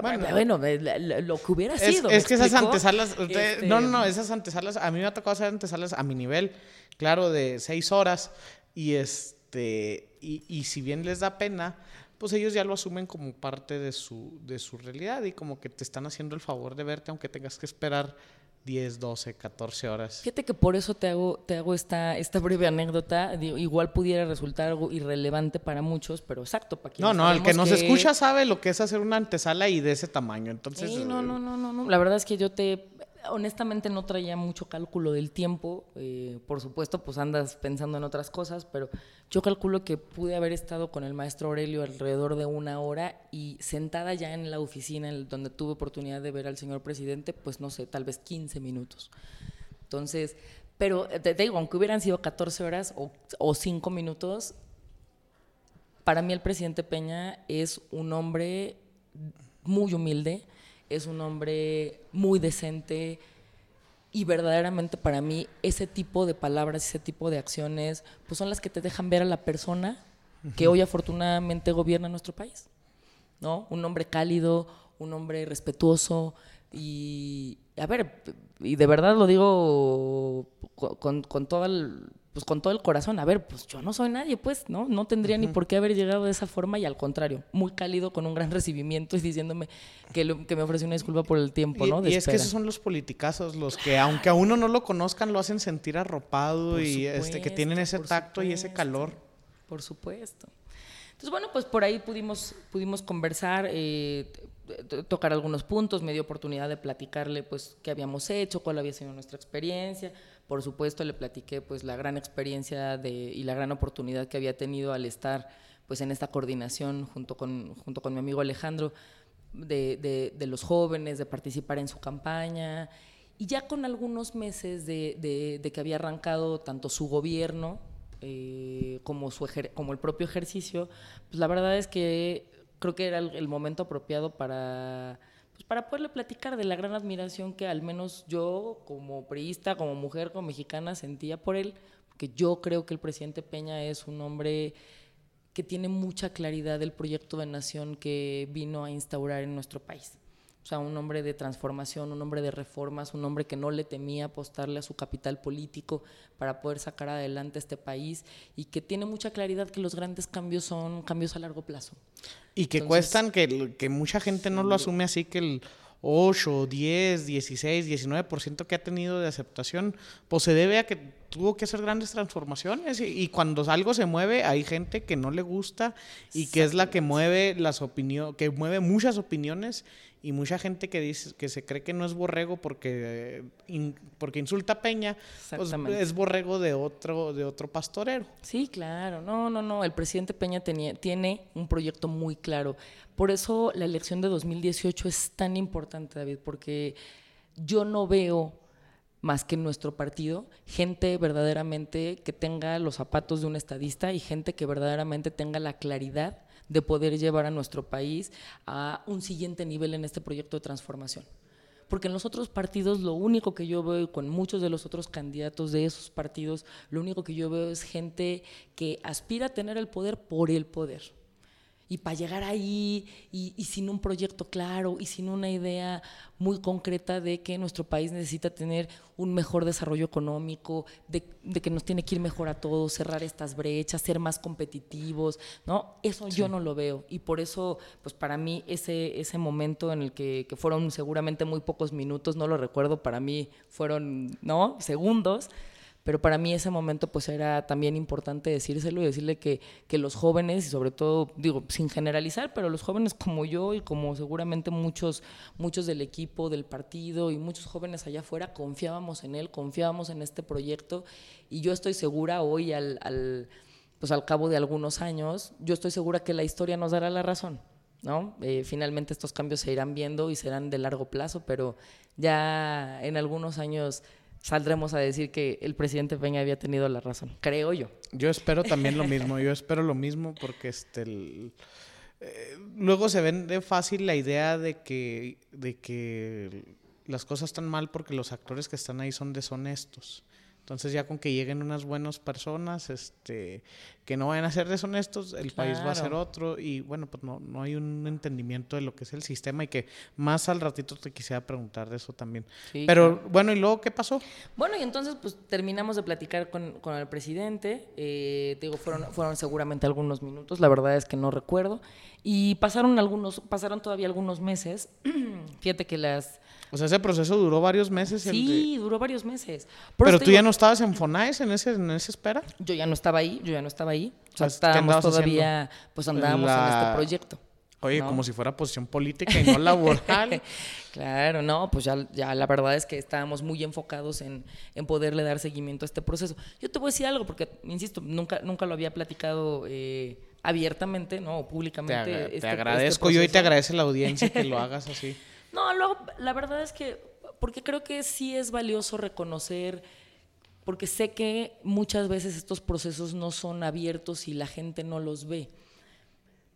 Bueno, lo que hubiera sido. Es que esas antesalas, este, no, no, esas antesalas, a mí me ha tocado hacer antesalas a mi nivel, claro, de seis horas, y este, y, y si bien les da pena, pues ellos ya lo asumen como parte de su, de su realidad y como que te están haciendo el favor de verte aunque tengas que esperar 10, 12, 14 horas. Fíjate que por eso te hago, te hago esta, esta breve anécdota. igual pudiera resultar algo irrelevante para muchos, pero exacto, para No, no, el que nos escucha sabe lo que es hacer una antesala y de ese tamaño. Entonces, no, no, no, no, no. La verdad es que yo te honestamente no traía mucho cálculo del tiempo. eh, por supuesto, pues andas pensando en otras cosas, pero yo calculo que pude haber estado con el maestro Aurelio alrededor de una hora y sentada ya en la oficina donde tuve oportunidad de ver al señor presidente, pues no sé, tal vez 15 minutos. Entonces, pero eh, te, te digo, aunque hubieran sido 14 horas o, o 5 minutos, para mí el presidente Peña es un hombre muy humilde, es un hombre muy decente y verdaderamente para mí ese tipo de palabras, ese tipo de acciones, pues son las que te dejan ver a la persona que hoy afortunadamente gobierna nuestro país. ¿No? Un hombre cálido, un hombre respetuoso y a ver, y de verdad lo digo con, con, el pues con todo el corazón, a ver, pues yo no soy nadie, pues, ¿no? No tendría ni por qué haber llegado de esa forma y al contrario, muy cálido, con un gran recibimiento y diciéndome que, lo- que me ofreció una disculpa por el tiempo, Y, ¿no? De y es que esos son los politicazos, los que aunque a uno no lo conozcan, lo hacen sentir arropado Por y este, que tienen ese supuesto, tacto y ese calor. Por supuesto. Entonces, bueno, pues por ahí pudimos, pudimos conversar, eh, tocar algunos puntos, me dio oportunidad de platicarle pues qué habíamos hecho, cuál había sido nuestra experiencia. Por supuesto, le platiqué pues la gran experiencia de, y la gran oportunidad que había tenido al estar pues en esta coordinación junto con, junto con mi amigo Alejandro de, de- de los jóvenes, de participar en su campaña. Y ya con algunos meses de, de- que había arrancado tanto su gobierno eh, como, su como el propio ejercicio, pues la verdad es que creo que era el, el momento apropiado para, pues para poderle platicar de la gran admiración que al menos yo como priista, como mujer, como mexicana sentía por él, porque yo creo que el presidente Peña es un hombre que tiene mucha claridad del proyecto de nación que vino a instaurar en nuestro país. O sea, un hombre de transformación, un hombre de reformas, un hombre que no le temía apostarle a su capital político para poder sacar adelante este país y que tiene mucha claridad que los grandes cambios son cambios a largo plazo. Y que Entonces- cuestan, que, que mucha gente no lo asume así, que el 8, 10, 16, 19% que ha tenido de aceptación, pues se debe a que tuvo que hacer grandes transformaciones. Y, y cuando algo se mueve, hay gente que no le gusta y que es la que mueve las opiniones, que mueve muchas opiniones y mucha gente que dice que se cree que no es borrego porque, eh, in- porque insulta a Peña, pues es borrego de otro, de otro pastorero. Sí, claro. No, no, no. El presidente Peña tenía, tiene un proyecto muy claro. Por eso la elección de 2018 es tan importante, David, porque yo no veo más que en nuestro partido gente verdaderamente que tenga los zapatos de un estadista y gente que verdaderamente tenga la claridad de poder llevar a nuestro país a un siguiente nivel en este proyecto de transformación. Porque en los otros partidos lo único que yo veo, con muchos de los otros candidatos de esos partidos, lo único que yo veo es gente que aspira a tener el poder por el poder. Y para llegar ahí y, y sin un proyecto claro y sin una idea muy concreta de que nuestro país necesita tener un mejor desarrollo económico, de, de que nos tiene que ir mejor a todos, cerrar estas brechas, ser más competitivos, ¿no? Eso yo no lo veo. Y por eso, pues para mí, ese, ese momento en el que, que fueron seguramente muy pocos minutos, no lo recuerdo, para mí fueron, ¿no? Segundos pero para mí ese momento pues era también importante decírselo y decirle que, que los jóvenes y sobre todo digo sin generalizar pero los jóvenes como yo y como seguramente muchos muchos del equipo del partido y muchos jóvenes allá afuera confiábamos en él confiábamos en este proyecto y yo estoy segura hoy al, al pues al cabo de algunos años yo estoy segura que la historia nos dará la razón ¿no? Eh, finalmente estos cambios se irán viendo y serán de largo plazo, pero ya en algunos años saldremos a decir que el presidente Peña había tenido la razón, creo yo. Yo espero también lo (laughs) mismo, yo espero lo mismo porque este el- eh, luego se vende fácil la idea de que de que las cosas están mal porque los actores que están ahí son deshonestos. Entonces ya con que lleguen unas buenas personas, este, que no vayan a ser deshonestos, el país va a ser otro. Y bueno, pues no, no hay un entendimiento de lo que es el sistema y que más al ratito te quisiera preguntar de eso también. Sí, Pero bueno, ¿y luego qué pasó? Bueno, y entonces pues terminamos de platicar con, con el presidente, eh, te digo, fueron, fueron seguramente algunos minutos, la verdad es que no recuerdo, y pasaron algunos, pasaron todavía algunos meses, (clears throat) fíjate que las... O sea, ese proceso duró varios meses. de- Sí, duró varios meses. Por Pero tú digo, ya no estabas en Fonais en ese, en esa espera. Yo ya no estaba ahí, yo ya no estaba ahí, o sea, Pues, ¿qué estábamos todavía, pues andábamos en este proyecto. Oye, como si fuera posición política y no (laughs) laboral. claro, no, pues ya, ya la verdad es que estábamos muy enfocados en, en, poderle dar seguimiento a este proceso. Yo te voy a decir algo, porque, insisto, nunca, nunca lo había platicado eh, abiertamente, ¿no? públicamente. Te, este, este agradezco yo y te agradece la audiencia que lo (laughs) hagas así. No, luego, la verdad es que, porque creo que sí es valioso reconocer porque sé que muchas veces estos procesos no son abiertos y la gente no los ve.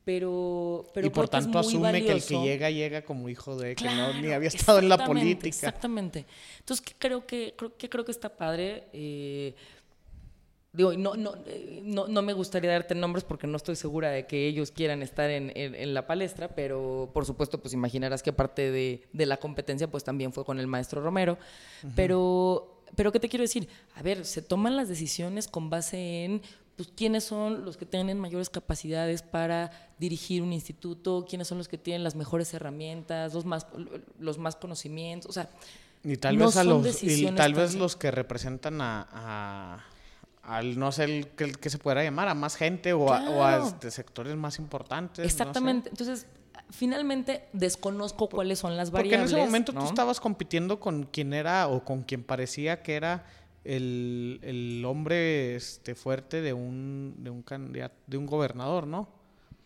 Pero, pero y por tanto asume que el que llega llega como hijo de que no ni había estado en la política. exactamente. Entonces ¿qué creo que creo que creo que está padre eh, digo no, no, eh, no, no me gustaría darte nombres porque no estoy segura de que ellos quieran estar en, en, la palestra pero por supuesto pues imaginarás que parte de, de, la competencia pues también fue con el maestro Romero. Pero pero qué te quiero decir a ver se toman las decisiones con base en pues, quiénes son los que tienen mayores capacidades para dirigir un instituto, quiénes son los que tienen las mejores herramientas, los más, los más conocimientos, o sea, y tal vez a los y tal vez los que representan a, al no sé el, que, se pudiera llamar a más gente o a, este, sectores más importantes. Exactamente. Entonces, finalmente desconozco cuáles son las variables. Porque en ese momento tú estabas compitiendo con quien era o con quien parecía que era el, el hombre este, fuerte de un, de un candidato, de un gobernador, ¿no?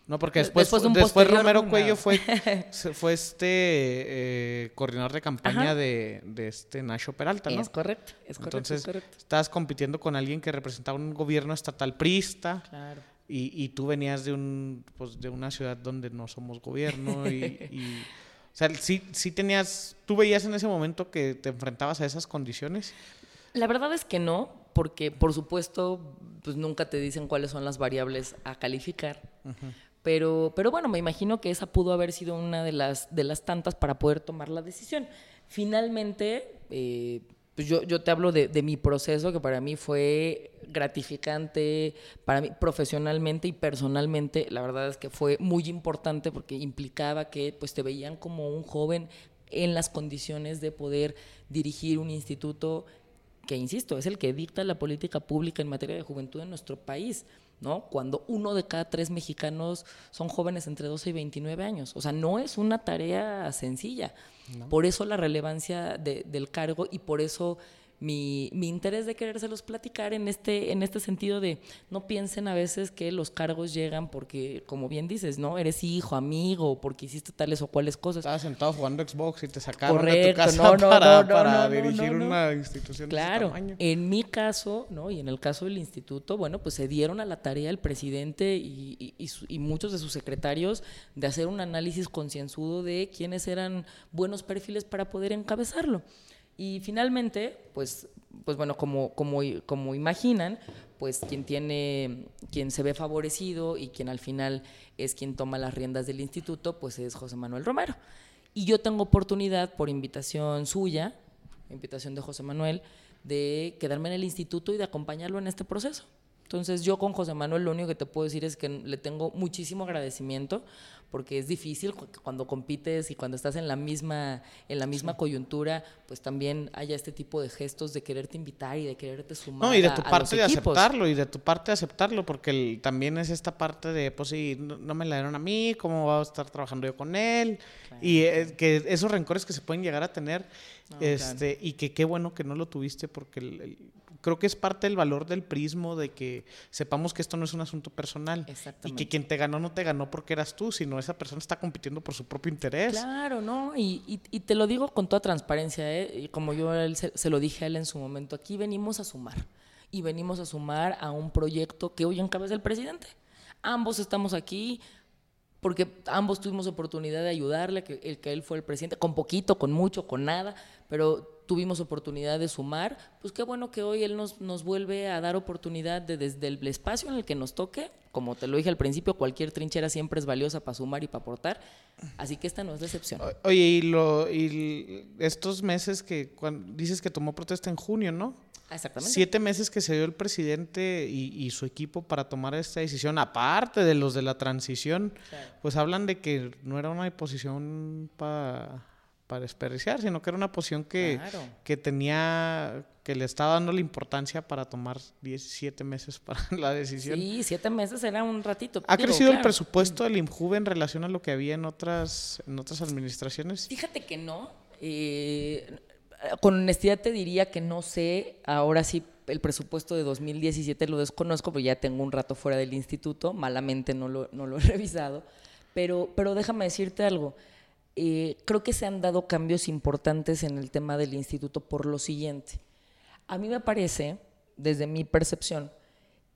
No, porque después, después, Romero Cuello fue, (laughs) fue este eh, coordinador de campaña de, de, este Nacho Peralta, ¿no? Es correcto, es correcto. Entonces, estabas compitiendo con alguien que representaba un gobierno estatal priista. Claro. Y, y tú venías de un pues, de una ciudad donde no somos gobierno y, y (laughs) o sea, sí, sí tenías, tú veías en ese momento que te enfrentabas a esas condiciones. La verdad es que no, porque por supuesto, pues nunca te dicen cuáles son las variables a calificar. Pero, pero bueno, me imagino que esa pudo haber sido una de las, de las tantas para poder tomar la decisión. Finalmente, eh, pues yo, yo te hablo de, mi proceso, que para mí fue gratificante, para mí profesionalmente y personalmente, la verdad es que fue muy importante porque implicaba que pues te veían como un joven en las condiciones de poder dirigir un instituto que insisto, es el que dicta la política pública en materia de juventud en nuestro país, ¿no? Cuando uno de cada tres mexicanos son jóvenes entre 12 y 29 años. O sea, no es una tarea sencilla. Por eso la relevancia del cargo y por eso mi, mi, interés de querérselos platicar en este, en este sentido de no piensen a veces que los cargos llegan porque, como bien dices, ¿no? Eres hijo, amigo, porque hiciste tales o cuales cosas. Estabas sentado jugando Xbox y te sacaron de tu casa para, dirigir una institución claro, de tamaño. En mi caso, ¿no? Y en el caso del instituto, bueno, pues se dieron a la tarea el presidente y, y, y muchos de sus secretarios de hacer un análisis concienzudo de quiénes eran buenos perfiles para poder encabezarlo. Y finalmente, pues, pues bueno, como, como, como imaginan, pues quien tiene, quien se ve favorecido y quien al final es quien toma las riendas del instituto, pues es José Manuel Romero. Y yo tengo oportunidad, por invitación suya, invitación de José Manuel, de quedarme en el instituto y de acompañarlo en este proceso. Entonces yo con José Manuel lo único que te puedo decir es que le tengo muchísimo agradecimiento porque es difícil cuando compites y cuando estás en la misma en la misma coyuntura, pues también haya este tipo de gestos de quererte invitar y de quererte sumar. No, y de tu parte de aceptarlo y de tu parte de aceptarlo porque también es esta parte de pues sí, no, me la dieron a mí, cómo voy a estar trabajando yo con él y que esos rencores que se pueden llegar a tener este y que qué bueno que no lo tuviste porque el creo que es parte del valor del prismo de que sepamos que esto no es un asunto personal. Y que quien te ganó no te ganó porque eras tú, sino esa persona está compitiendo por su propio interés. Claro, ¿no? Y, y, te lo digo con toda transparencia, ¿eh? Y como yo se, se, lo dije a él en su momento, aquí venimos a sumar. Y venimos a sumar a un proyecto que hoy encabeza el presidente. Ambos estamos aquí porque ambos tuvimos oportunidad de ayudarle, que, el que él fue el presidente, con poquito, con mucho, con nada, pero tuvimos oportunidad de sumar, pues qué bueno que hoy él nos, nos vuelve a dar oportunidad de desde el espacio en el que nos toque, como te lo dije al principio, cualquier trinchera siempre es valiosa para sumar y para aportar, así que esta no es decepción. Oye, y, lo, y estos meses que dices que tomó protesta en junio, ¿no? Exactamente. Siete meses que se dio el presidente y, y, su equipo para tomar esta decisión, aparte de los de la transición, pues hablan de que no era una disposición para para desperdiciar, sino que era una posición que, Claro. que tenía, que le estaba dando la importancia para tomar 17 meses (laughs) para la decisión. Sí, siete meses era un ratito. ¿Ha Digo, crecido el claro. presupuesto del INJUVE en relación a lo que había en otras, en otras administraciones? Fíjate que no. eh, con honestidad te diría que no sé. Ahora sí, el presupuesto de 2017 lo desconozco, porque ya tengo un rato fuera del instituto. Malamente no lo, no lo he (laughs) revisado. Pero, pero déjame decirte algo. Eh, creo que se han dado cambios importantes en el tema del instituto por lo siguiente. A mí me parece, desde mi percepción,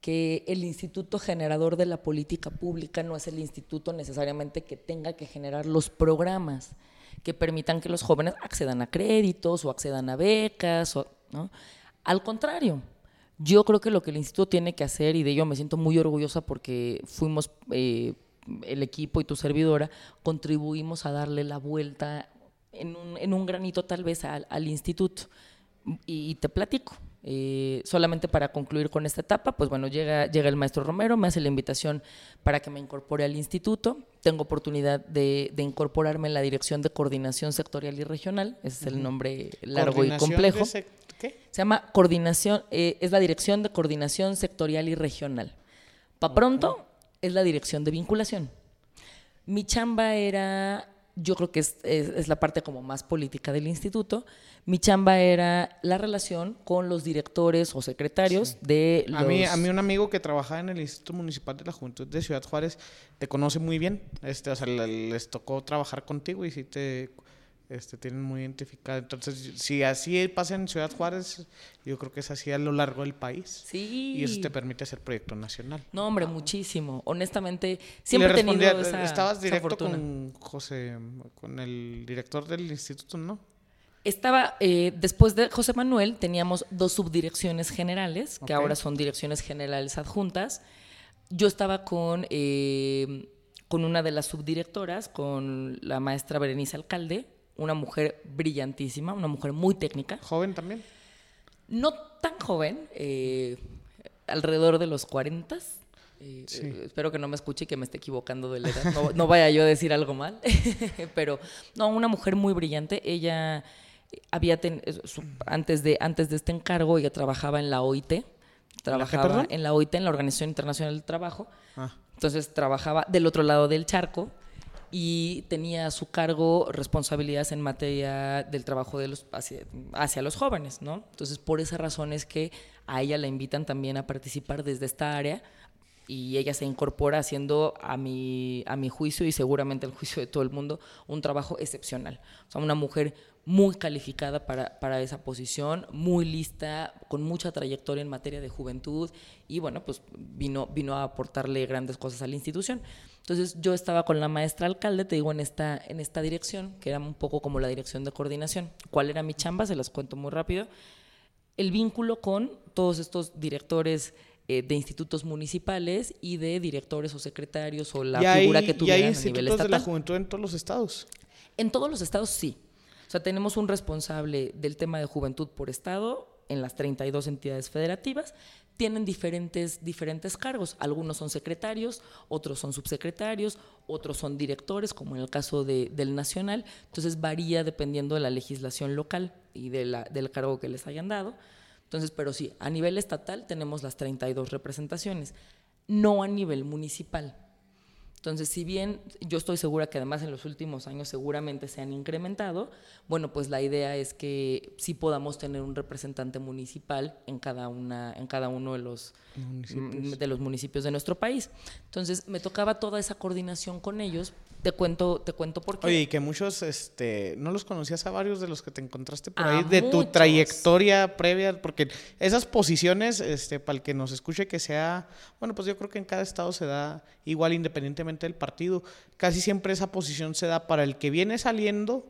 que el instituto generador de la política pública no es el instituto necesariamente que tenga que generar los programas que permitan que los jóvenes accedan a créditos o accedan a becas. ¿no? Al contrario, yo creo que lo que el instituto tiene que hacer, y de ello me siento muy orgullosa porque fuimos eh, el equipo y tu servidora, contribuimos a darle la vuelta en un, en un granito tal vez al, al instituto. Y, y te platico. Eh, solamente para concluir con esta etapa, pues bueno, llega, llega el maestro Romero, me hace la invitación para que me incorpore al instituto. Tengo oportunidad de, de incorporarme en la dirección de coordinación sectorial y regional, ese es el nombre largo y complejo. Se llama coordinación, eh, es la dirección de coordinación sectorial y regional. Pa' pronto es la dirección de vinculación. Mi chamba era, yo creo que es, es- es la parte como más política del instituto, mi chamba era la relación con los directores o secretarios de los... A mí, a mí un amigo que trabajaba en el Instituto Municipal de la Juventud de Ciudad Juárez te conoce muy bien. Este, o sea, le- les tocó trabajar contigo y sí te este, tienen muy identificado. Entonces, si así pasa en Ciudad Juárez, yo creo que es así a lo largo del país. Sí. Y eso te permite hacer proyecto nacional. No, hombre, muchísimo. Honestamente, siempre he tenido esa, Estabas directo con José, con el director del instituto, ¿no? Estaba, eh, después de José Manuel, teníamos dos subdirecciones generales, que ahora son direcciones generales adjuntas. Yo estaba con, eh, con una de las subdirectoras, con la maestra Berenice Alcalde, una mujer brillantísima, una mujer muy técnica, Joven también. no tan joven, eh, alrededor de los 40. Eh, Sí. eh, espero que no me escuche y que me esté equivocando de la edad. No, no vaya yo a decir algo mal. (laughs) Pero no, una mujer muy brillante. Ella había ten- su- antes de antes de este encargo ella trabajaba en la OIT. Trabajaba en la OIT, en la Organización Internacional del Trabajo. Ah, Entonces trabajaba del otro lado del charco y tenía a su cargo responsabilidades en materia del trabajo de los, hacia, hacia los jóvenes, ¿no? Entonces por esa razón es que a ella la invitan también a participar desde esta área y ella se incorpora haciendo a mi, a mi juicio y seguramente el juicio de todo el mundo un trabajo excepcional. O sea, una mujer muy calificada para, para esa posición, muy lista, con mucha trayectoria en materia de juventud y bueno, pues vino, vino a aportarle grandes cosas a la institución. Entonces yo estaba con la maestra alcalde, te digo, en esta, en esta dirección, que era un poco como la dirección de coordinación. ¿Cuál era mi chamba? Se las cuento muy rápido el vínculo con todos estos directores eh, de institutos municipales y de directores o secretarios o la hay, figura que y hay tuvieran a nivel institutos de estatal. la juventud en todos los estados. En todos los estados sí. O sea, tenemos un responsable del tema de juventud por estado en las 32 entidades federativas. Tienen diferentes, diferentes cargos. Algunos son secretarios, otros son subsecretarios, otros son directores, como en el caso de- del nacional. Entonces varía dependiendo de la legislación local y del cargo que les hayan dado. Entonces, pero sí, a nivel estatal tenemos las 32 representaciones, no a nivel municipal. Entonces, si bien yo estoy segura que además en los últimos años seguramente se han incrementado, bueno, pues la idea es que sí podamos tener un representante municipal en cada una, en cada uno de los Municipios. de los municipios de nuestro país. Entonces, me tocaba toda esa coordinación con ellos. Te cuento, te cuento por qué. Oye, y que muchos, este, no los conocías a varios de los que te encontraste por A ahí, de tu trayectoria previa, porque esas posiciones, este, para el que nos escuche que sea, bueno, pues yo creo que en cada estado se da igual independientemente del partido. Casi siempre esa posición se da para el que viene saliendo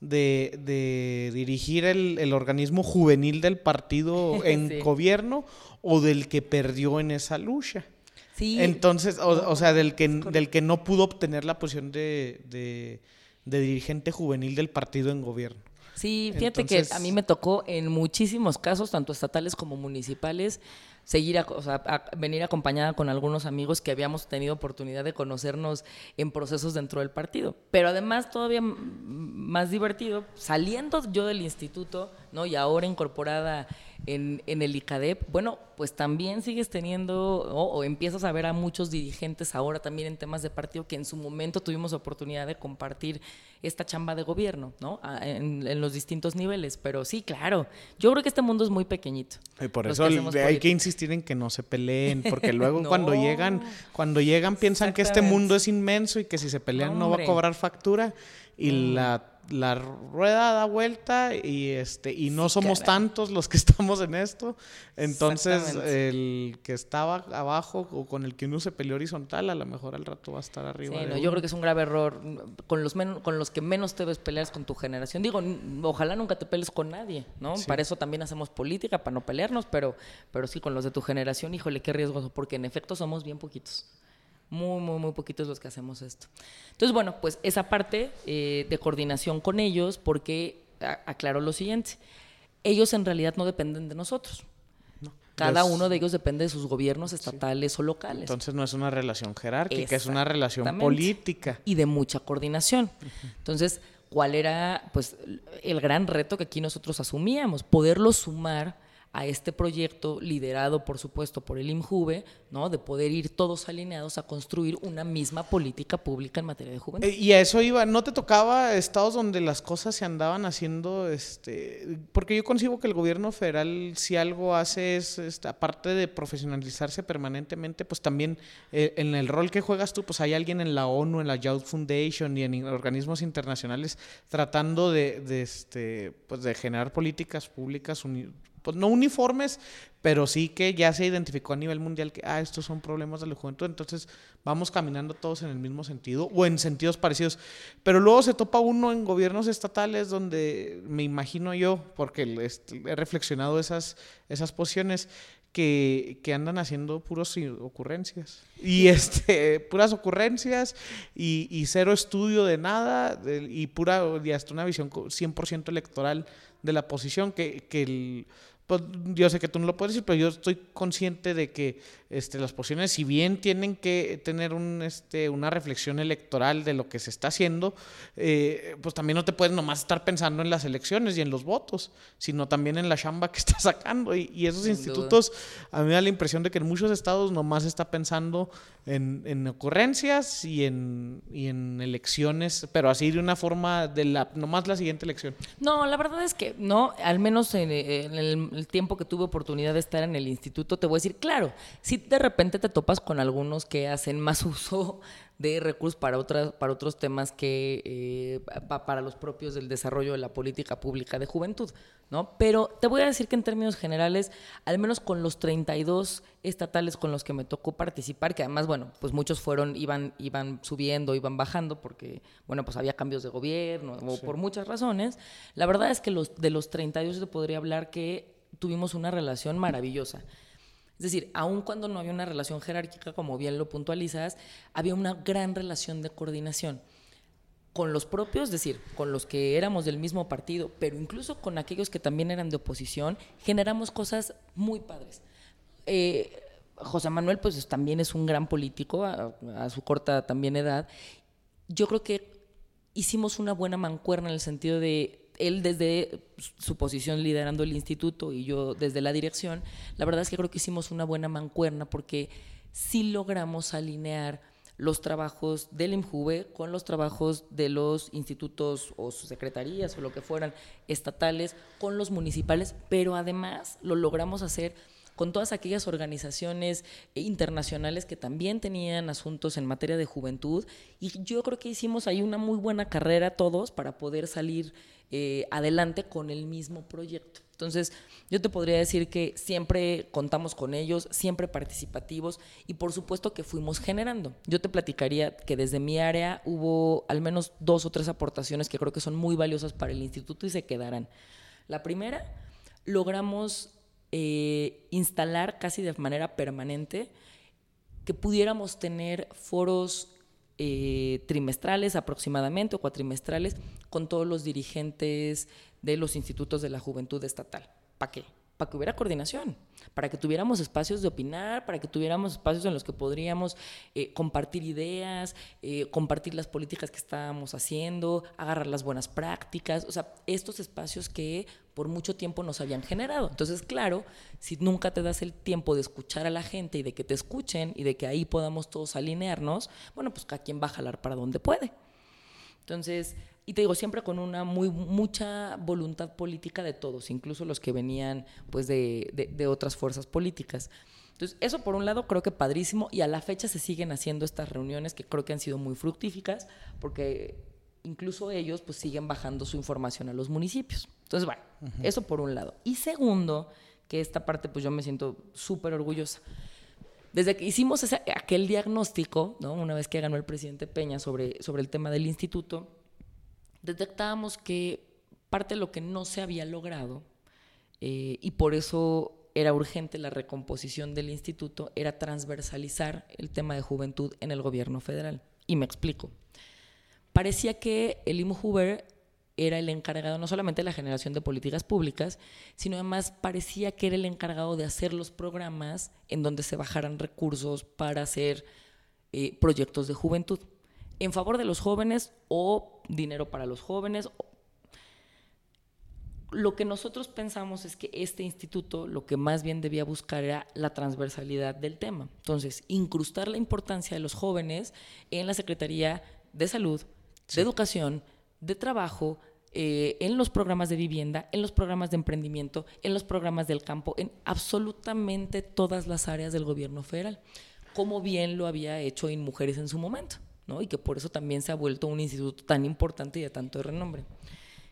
de, de dirigir el, el organismo juvenil del partido (laughs) en Sí. gobierno o del que perdió en esa lucha. Sí, Entonces, o, o sea, del que, del que no pudo obtener la posición de, de- de dirigente juvenil del partido en gobierno. Sí, fíjate que Entonces- a mí me tocó en muchísimos casos, tanto estatales como municipales, seguir, o sea, venir acompañada con algunos amigos que habíamos tenido oportunidad de conocernos en procesos dentro del partido. Pero además, todavía más divertido, saliendo yo del instituto, ¿no? Y ahora incorporada en, el ICADEP, bueno, pues también sigues teniendo o, empiezas a ver a muchos dirigentes ahora también en temas de partido que en su momento tuvimos oportunidad de compartir esta chamba de gobierno, ¿no? En, los distintos niveles. Pero sí, claro, yo creo que este mundo es muy pequeñito. Y por eso hay que insistir en que no se peleen, porque (laughs) luego cuando llegan, cuando llegan piensan que este mundo es inmenso y que si se pelean no va a cobrar factura y la la rueda da vuelta y este y no somos tantos los que (laughs) estamos en esto. Entonces el que estaba abajo o con el que uno se peleó horizontal a lo mejor al rato va a estar arriba yo creo que es un grave error. Con los con los que menos te ves pelear con tu generación. Digo ojalá nunca te pelees con nadie no para eso también hacemos política para no pelearnos pero pero sí con los de tu generación híjole qué riesgoso porque en efecto somos bien poquitos muy, muy, muy poquitos los que hacemos esto. Entonces, bueno, pues esa parte eh, de coordinación con ellos, porque aclaro lo siguiente, ellos en realidad no dependen de nosotros. Cada uno de ellos depende de sus gobiernos estatales o locales. Entonces no es una relación jerárquica, es una relación política. Y de mucha coordinación. Entonces, ¿cuál era pues el gran reto que aquí nosotros asumíamos? Poderlo sumar a este proyecto liderado, por supuesto, por el IMJUVE, ¿no? de poder ir todos alineados a construir una misma política pública en materia de juventud. Eh, y a eso iba, ¿no te tocaba estados donde las cosas se andaban haciendo, este, porque yo concibo que el gobierno federal si algo hace es, aparte de profesionalizarse permanentemente, pues también eh, en el rol que juegas tú, pues hay alguien en la ONU, en la Youth Foundation y en organismos internacionales tratando de, de este, pues de generar políticas públicas pues no uniformes, pero sí que ya se identificó a nivel mundial que, ah, estos son problemas de la juventud, entonces vamos caminando todos en el mismo sentido o en sentidos parecidos. Pero luego se topa uno en gobiernos estatales donde me imagino yo, porque he reflexionado esas, esas posiciones, que, que, andan haciendo puras ocurrencias. Y este, puras ocurrencias y, y cero estudio de nada y pura, y hasta una visión 100% electoral de la posición que, que el pues yo sé que tú no lo puedes decir, pero yo estoy consciente de que este, las posiciones, si bien tienen que tener un, este, una reflexión electoral de lo que se está haciendo, eh, pues también no te puedes nomás estar pensando en las elecciones y en los votos, sino también en la chamba que (laughs) está sacando. Y, esos institutos, a mí me da la impresión de que en muchos estados nomás está pensando en, en ocurrencias y en, y en elecciones, pero así de una forma de la, nomás la siguiente elección. No, la verdad es que no, al menos en, en el el tiempo que tuve oportunidad de estar en el instituto, te voy a decir, claro, si de repente te topas con algunos que hacen más (laughs) uso de recursos para, otras, para otros temas que eh, para los propios del desarrollo de la política pública de juventud, ¿no? Pero te voy a decir que en términos generales, al menos con los 32 estatales con los que me tocó participar, que además, bueno, pues muchos fueron, iban, iban subiendo, iban bajando, porque, bueno, pues había cambios de gobierno o por muchas razones, la verdad es que los, de los 32 te podría hablar que tuvimos una relación maravillosa. Es decir, aun cuando no había una relación jerárquica, como bien lo puntualizas, había una gran relación de coordinación con los propios, es decir, con los que éramos del mismo partido, pero incluso con aquellos que también eran de oposición, generamos cosas muy padres. Eh, José Manuel, pues también es un gran político, a, a, su corta también edad. Yo creo que hicimos una buena mancuerna en el sentido de él desde su posición liderando el instituto y yo desde la dirección, la verdad es que creo que hicimos una buena mancuerna porque sí logramos alinear los trabajos del IMJUVE con los trabajos de los institutos o sus secretarías o lo que fueran estatales con los municipales, pero además lo logramos hacer con todas aquellas organizaciones internacionales que también tenían asuntos en materia de juventud y yo creo que hicimos ahí una muy buena carrera todos para poder salir eh, adelante con el mismo proyecto. Entonces, yo te podría decir que siempre contamos con ellos, siempre participativos y por supuesto que fuimos generando. Yo te platicaría que desde mi área hubo al menos dos o tres aportaciones que creo que son muy valiosas para el instituto y se quedarán. La primera, logramos eh, instalar casi de manera permanente que pudiéramos tener foros eh, trimestrales aproximadamente o cuatrimestrales con todos los dirigentes de los institutos de la juventud estatal. ¿Para qué? para que hubiera coordinación, para que tuviéramos espacios de opinar, para que tuviéramos espacios en los que podríamos eh, compartir ideas, compartir las políticas que estábamos haciendo, agarrar las buenas prácticas, o sea, estos espacios que por mucho tiempo nos habían generado. Entonces, claro, si nunca te das el tiempo de escuchar a la gente y de que te escuchen y de que ahí podamos todos alinearnos, bueno, pues cada quien va a jalar para donde puede. Entonces, y te digo, siempre con una muy mucha voluntad política de todos, incluso los que venían pues de, de, otras fuerzas políticas. Entonces, eso por un lado creo que padrísimo y a la fecha se siguen haciendo estas reuniones que creo que han sido muy fructíficas porque incluso ellos pues siguen bajando su información a los municipios. Entonces, bueno, eso por un lado. Y segundo, que esta parte pues yo me siento súper orgullosa. Desde que hicimos aquel diagnóstico, ¿no? una vez que ganó el presidente Peña sobre, sobre el tema del instituto, detectábamos que parte de lo que no se había logrado, eh, y por eso era urgente la recomposición del instituto, era transversalizar el tema de juventud en el gobierno federal. Y me explico. Parecía que el IMUJUVER era el encargado no solamente de la generación de políticas públicas, sino además parecía que era el encargado de hacer los programas en donde se bajaran recursos para hacer eh, proyectos de juventud en favor de los jóvenes o dinero para los jóvenes. Lo que nosotros pensamos es que este instituto lo que más bien debía buscar era la transversalidad del tema. Entonces, incrustar la importancia de los jóvenes en la Secretaría de Salud, de Educación, de Trabajo, eh, en los programas de vivienda, en los programas de emprendimiento, en los programas del campo, en absolutamente todas las áreas del gobierno federal, como bien lo había hecho en Mujeres en su momento y que por eso también se ha vuelto un instituto tan importante y de tanto renombre.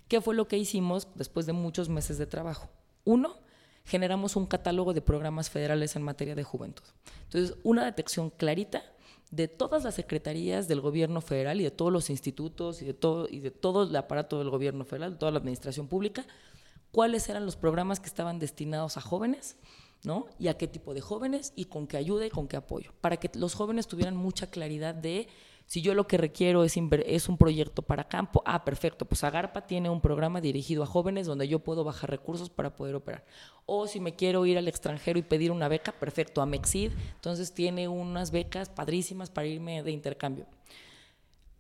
¿Qué fue lo que hicimos después de muchos meses de trabajo? Uno, generamos un catálogo de programas federales en materia de juventud. Entonces, una detección clarita de todas las secretarías del gobierno federal y de todos los institutos y de todo, y de todo el aparato del gobierno federal, de toda la administración pública, cuáles eran los programas que estaban destinados a jóvenes, ¿no? Y a qué tipo de jóvenes y con qué ayuda y con qué apoyo, para que los jóvenes tuvieran mucha claridad de si yo lo que requiero es, un proyecto para campo, ah, perfecto, pues Agarpa tiene un programa dirigido a jóvenes donde yo puedo bajar recursos para poder operar. O si me quiero ir al extranjero y pedir una beca, perfecto, Amexid, entonces tiene unas becas padrísimas para irme de intercambio.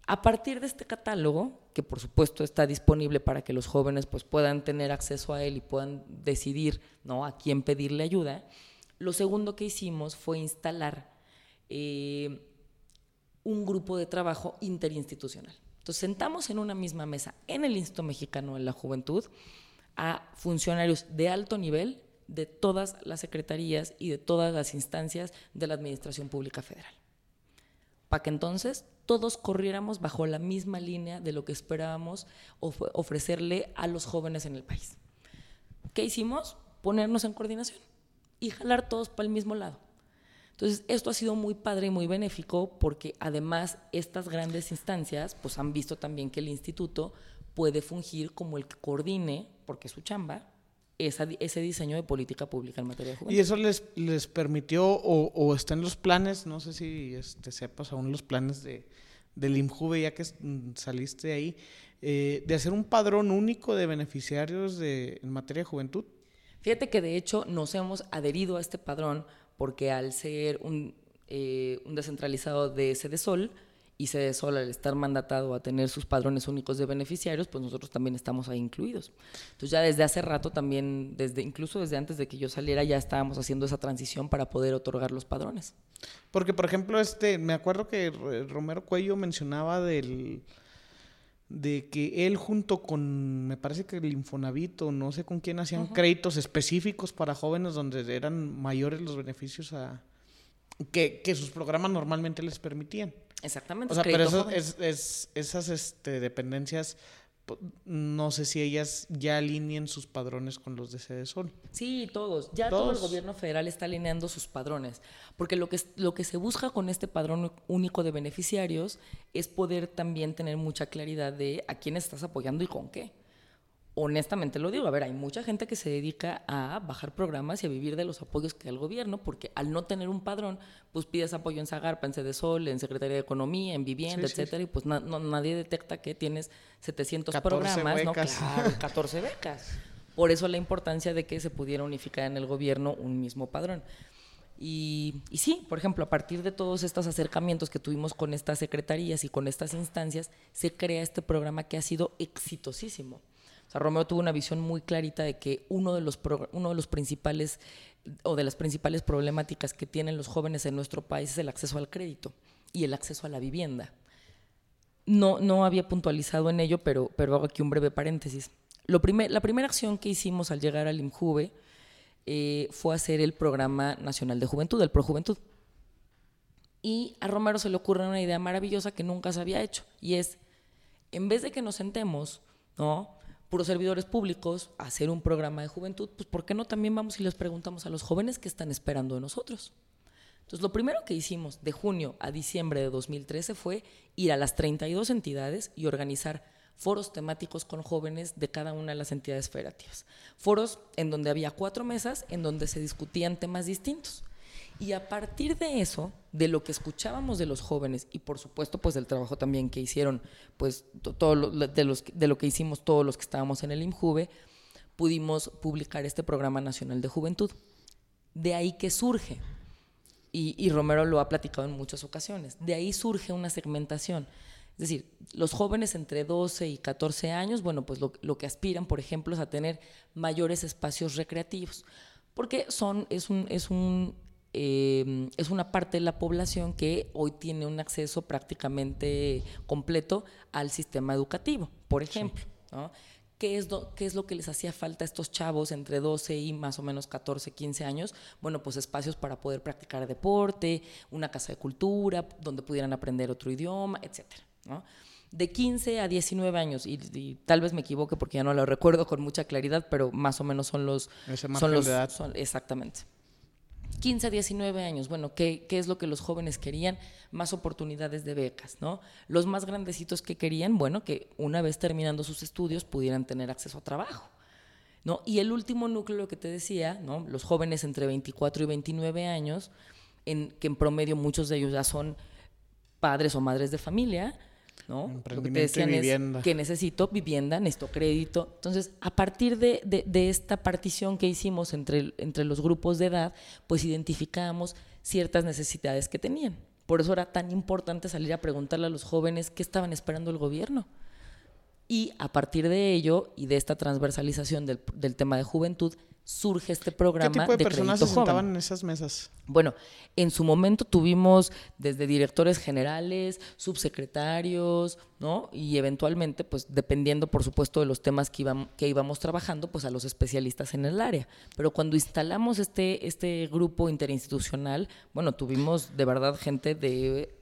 A partir de este catálogo, que por supuesto está disponible para que los jóvenes pues, puedan tener acceso a él y puedan decidir ¿no? a quién pedirle ayuda, lo segundo que hicimos fue instalar eh, un grupo de trabajo interinstitucional. Entonces sentamos en una misma mesa en el Instituto Mexicano de la Juventud a funcionarios de alto nivel de todas las secretarías y de todas las instancias de la Administración Pública Federal. Para que entonces todos corriéramos bajo la misma línea de lo que esperábamos ofrecerle a los jóvenes en el país. ¿Qué hicimos? Ponernos en coordinación y jalar todos para el mismo lado. Entonces, esto ha sido muy padre y muy benéfico porque además estas grandes instancias pues han visto también que el instituto puede fungir como el que coordine, porque es su chamba, ese diseño de política pública en materia de juventud. ¿Y eso les, les permitió o, está en los planes, no sé si este, sepas aún los planes de, del IMJUVE, ya que saliste ahí, eh, de hacer un padrón único de beneficiarios de, en materia de juventud? Fíjate que de hecho nos hemos adherido a este padrón porque al ser un, eh, un descentralizado de Sol y Sol al estar mandatado a tener sus padrones únicos de beneficiarios, pues nosotros también estamos ahí incluidos. Entonces ya desde hace rato también, desde incluso desde antes de que yo saliera, ya estábamos haciendo esa transición para poder otorgar los padrones. Porque, por ejemplo, este, me acuerdo que Romero Cuello mencionaba del de que él junto con, me parece que el Infonavit o no sé con quién hacían créditos específicos para jóvenes donde eran mayores los beneficios a que, que sus programas normalmente les permitían. Exactamente. O sea, pero eso, es, es, esas este, dependencias no sé si ellas ya alineen sus padrones con los de Sede Sol. Sí, todos. Ya todo el gobierno federal está alineando sus padrones. Porque lo que, lo que se busca con este padrón único de beneficiarios es poder también tener mucha claridad de a quién estás apoyando y con qué honestamente lo digo, a ver, hay mucha gente que se dedica a bajar programas y a vivir de los apoyos que da el gobierno, porque al no tener un padrón, pues pides apoyo en Zagarpa, en Sol, en Secretaría de Economía, en Vivienda, etcétera, y pues nadie detecta que tienes 700 programas, becas. ¿no? Claro, 14 becas. Por eso la importancia de que se pudiera unificar en el gobierno un mismo padrón. Y, y, sí, por ejemplo, a partir de todos estos acercamientos que tuvimos con estas secretarías y con estas instancias, se crea este programa que ha sido exitosísimo. O sea, Romeo tuvo una visión muy clarita de que uno de los, uno de los principales o de las principales problemáticas que tienen los jóvenes en nuestro país es el acceso al crédito y el acceso a la vivienda. No, no había puntualizado en ello, pero, pero hago aquí un breve paréntesis. Lo primer, la primera acción que hicimos al llegar al IMJUVE eh, fue hacer el Programa Nacional de Juventud, el Projuventud. Y a Romero se le ocurre una idea maravillosa que nunca se había hecho, y es, en vez de que nos sentemos, ¿no? Puros servidores públicos, hacer un programa de juventud, pues ¿por qué no también vamos y les preguntamos a los jóvenes qué están esperando de nosotros? Entonces, lo primero que hicimos de junio a diciembre de 2013 fue ir a las 32 entidades y organizar foros temáticos con jóvenes de cada una de las entidades federativas. Foros en donde había cuatro mesas en donde se discutían temas distintos. Y a partir de eso, de lo que escuchábamos de los jóvenes y por supuesto pues del trabajo también que hicieron, pues todo lo, de, los, de lo que hicimos todos los que estábamos en el IMJUVE, pudimos publicar este Programa Nacional de Juventud. De ahí que surge, y, Romero lo ha platicado en muchas ocasiones, de ahí surge una segmentación es decir, los jóvenes entre 12 y 14 años, bueno, pues lo, que aspiran, por ejemplo, es a tener mayores espacios recreativos, porque son, es, un, es, un, eh, es una parte de la población que hoy tiene un acceso prácticamente completo al sistema educativo, por ejemplo. ¿Qué es, lo, ¿Qué es lo que les hacía falta a estos chavos entre 12 y más o menos 14, 15 años? Bueno, pues espacios para poder practicar deporte, una casa de cultura, donde pudieran aprender otro idioma, etcétera. De 15 a 19 años, y, tal vez me equivoque porque ya no lo recuerdo con mucha claridad, pero más o menos son los... son los exactamente. 15 a 19 años, bueno, ¿qué, ¿qué, es lo que los jóvenes querían? Más oportunidades de becas, ¿no? Los más grandecitos que querían, bueno, que una vez terminando sus estudios pudieran tener acceso a trabajo, ¿no? Y el último núcleo que te decía, ¿no? Los jóvenes entre 24 y 29 años, en, que en promedio muchos de ellos ya son padres o madres de familia, ¿no? Lo que te decían es que necesito vivienda, necesito crédito. Entonces, a partir de, de, esta partición que hicimos entre, entre los grupos de edad, pues identificamos ciertas necesidades que tenían. Por eso era tan importante salir a preguntarle a los jóvenes qué estaban esperando el gobierno. Y a partir de ello y de esta transversalización del, del tema de juventud, surge este programa. ¿Qué tipo de, personas se sentaban en esas mesas? Bueno, en su momento tuvimos desde directores generales, subsecretarios, ¿no? Y eventualmente, pues dependiendo, por supuesto, de los temas que, íbamos, que íbamos trabajando, pues a los especialistas en el área. Pero cuando instalamos este, este grupo interinstitucional, bueno, tuvimos de verdad gente de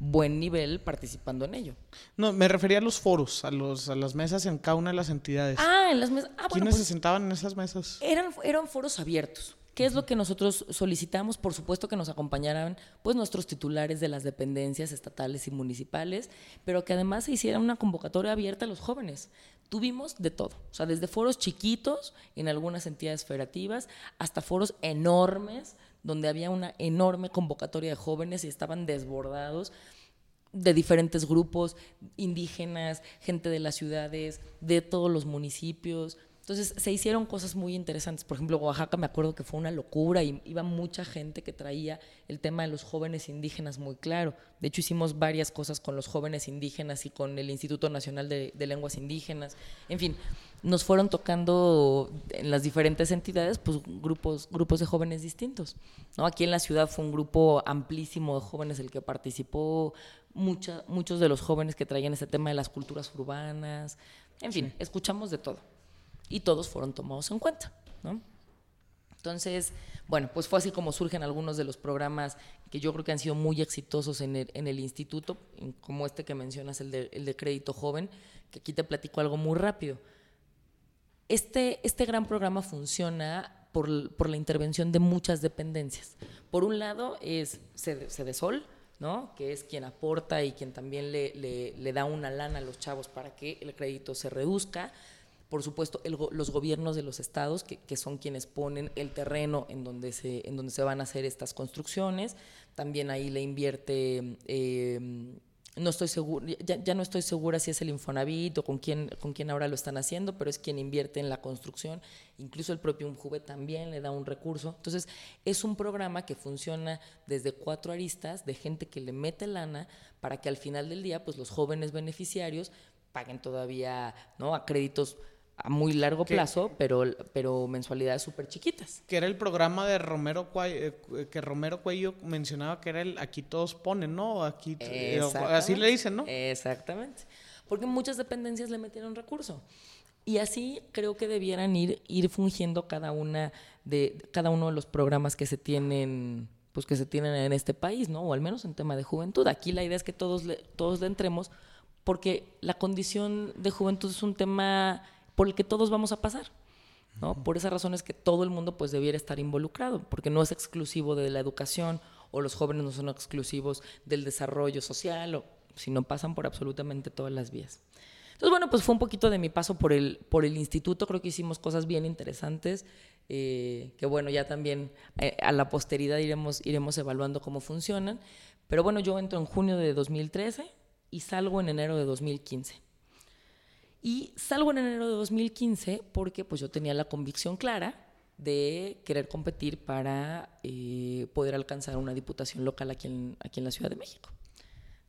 buen nivel participando en ello. No, me refería a los foros, a, los, a las mesas en cada una de las entidades. Ah, en las mesas. Ah, ¿Quiénes se pues sentaban en esas mesas? Eran, eran foros abiertos. ¿Qué es lo que nosotros solicitamos? Por supuesto que nos acompañaran pues nuestros titulares de las dependencias estatales y municipales, pero que además se hiciera una convocatoria abierta a los jóvenes. Tuvimos de todo, o sea, desde foros chiquitos en algunas entidades federativas hasta foros enormes donde había una enorme convocatoria de jóvenes y estaban desbordados de diferentes grupos, indígenas, gente de las ciudades, de todos los municipios. Entonces se hicieron cosas muy interesantes. Por ejemplo, Oaxaca me acuerdo que fue una locura y iba mucha gente que traía el tema de los jóvenes indígenas muy claro. De hecho, hicimos varias cosas con los jóvenes indígenas y con el Instituto Nacional de, de Lenguas Indígenas. En fin, nos fueron tocando en las diferentes entidades pues grupos grupos de jóvenes distintos no aquí en la ciudad fue un grupo amplísimo de jóvenes el que participó mucha, muchos de los jóvenes que traían ese tema de las culturas urbanas en fin escuchamos de todo y todos fueron tomados en cuenta no entonces bueno pues fue así como surgen algunos de los programas que yo creo que han sido muy exitosos en el, en el instituto como este que mencionas el de, el de crédito joven que aquí te platico algo muy rápido este, este gran programa funciona por, la intervención de muchas dependencias. Por un lado es Cedesol, ¿no? que es quien aporta y quien también le, le, da una lana a los chavos para que el crédito se reduzca. Por supuesto, los gobiernos de los estados, que, que, son quienes ponen el terreno en donde, se, en donde se van a hacer estas construcciones. También ahí le invierte eh, no estoy segura, ya, no estoy segura si es el Infonavit o con quién, con quién ahora lo están haciendo, pero es quien invierte en la construcción. Incluso el propio UNJUVE también le da un recurso. Entonces, es un programa que funciona desde cuatro aristas de gente que le mete lana para que al final del día, pues los jóvenes beneficiarios paguen todavía ¿no? a créditos a muy largo plazo, pero, pero mensualidades súper chiquitas. Que era el programa de Romero eh, que Romero Cuello mencionaba que era el aquí todos ponen, ¿no? Aquí eh, así le dicen, ¿no? Exactamente. Porque muchas dependencias le metieron recurso. Y así creo que debieran ir, ir fungiendo cada una de cada uno de los programas que se tienen pues que se tienen en este país, ¿no? O al menos en tema de juventud. Aquí la idea es que todos le, todos le entremos porque la condición de juventud es un tema por el que todos vamos a pasar. ¿no? Por esa razón es que todo el mundo pues debiera estar involucrado, porque no es exclusivo de la educación o los jóvenes no son exclusivos del desarrollo social, o, sino pasan por absolutamente todas las vías. Entonces, bueno, pues fue un poquito de mi paso por el, por el instituto, creo que hicimos cosas bien interesantes, eh, que bueno, ya también eh, a la posteridad iremos, iremos evaluando cómo funcionan, pero bueno, yo entro en junio de 2013 y salgo en enero de 2015. Y salgo en enero de 2015 porque pues yo tenía la convicción clara de querer competir para eh, poder alcanzar una diputación local aquí en, aquí en la Ciudad de México.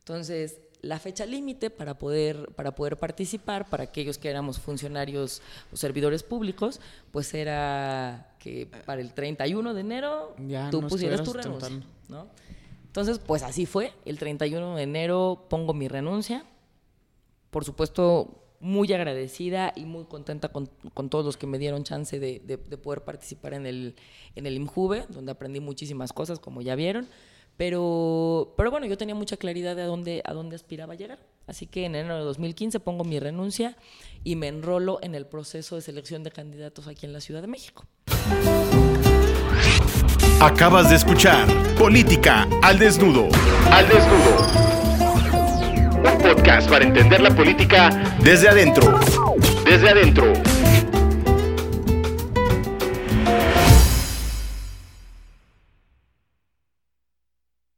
Entonces, la fecha límite para poder, para poder participar, para aquellos que éramos funcionarios o servidores públicos, pues era que para el 31 de enero tú pusieras tu renuncia. ¿no? Entonces, pues así fue. El 31 de enero pongo mi renuncia. Por supuesto, muy agradecida y muy contenta con, todos los que me dieron chance de, poder participar en el, en el IMJUVE, donde aprendí muchísimas cosas, como ya vieron. Pero, pero bueno, yo tenía mucha claridad de a dónde, a dónde aspiraba a llegar. Así que en enero de 2015 pongo mi renuncia y me enrolo en el proceso de selección de candidatos aquí en la Ciudad de México. Acabas de escuchar Política al Desnudo. Al Desnudo podcast para entender la política desde adentro. Desde adentro.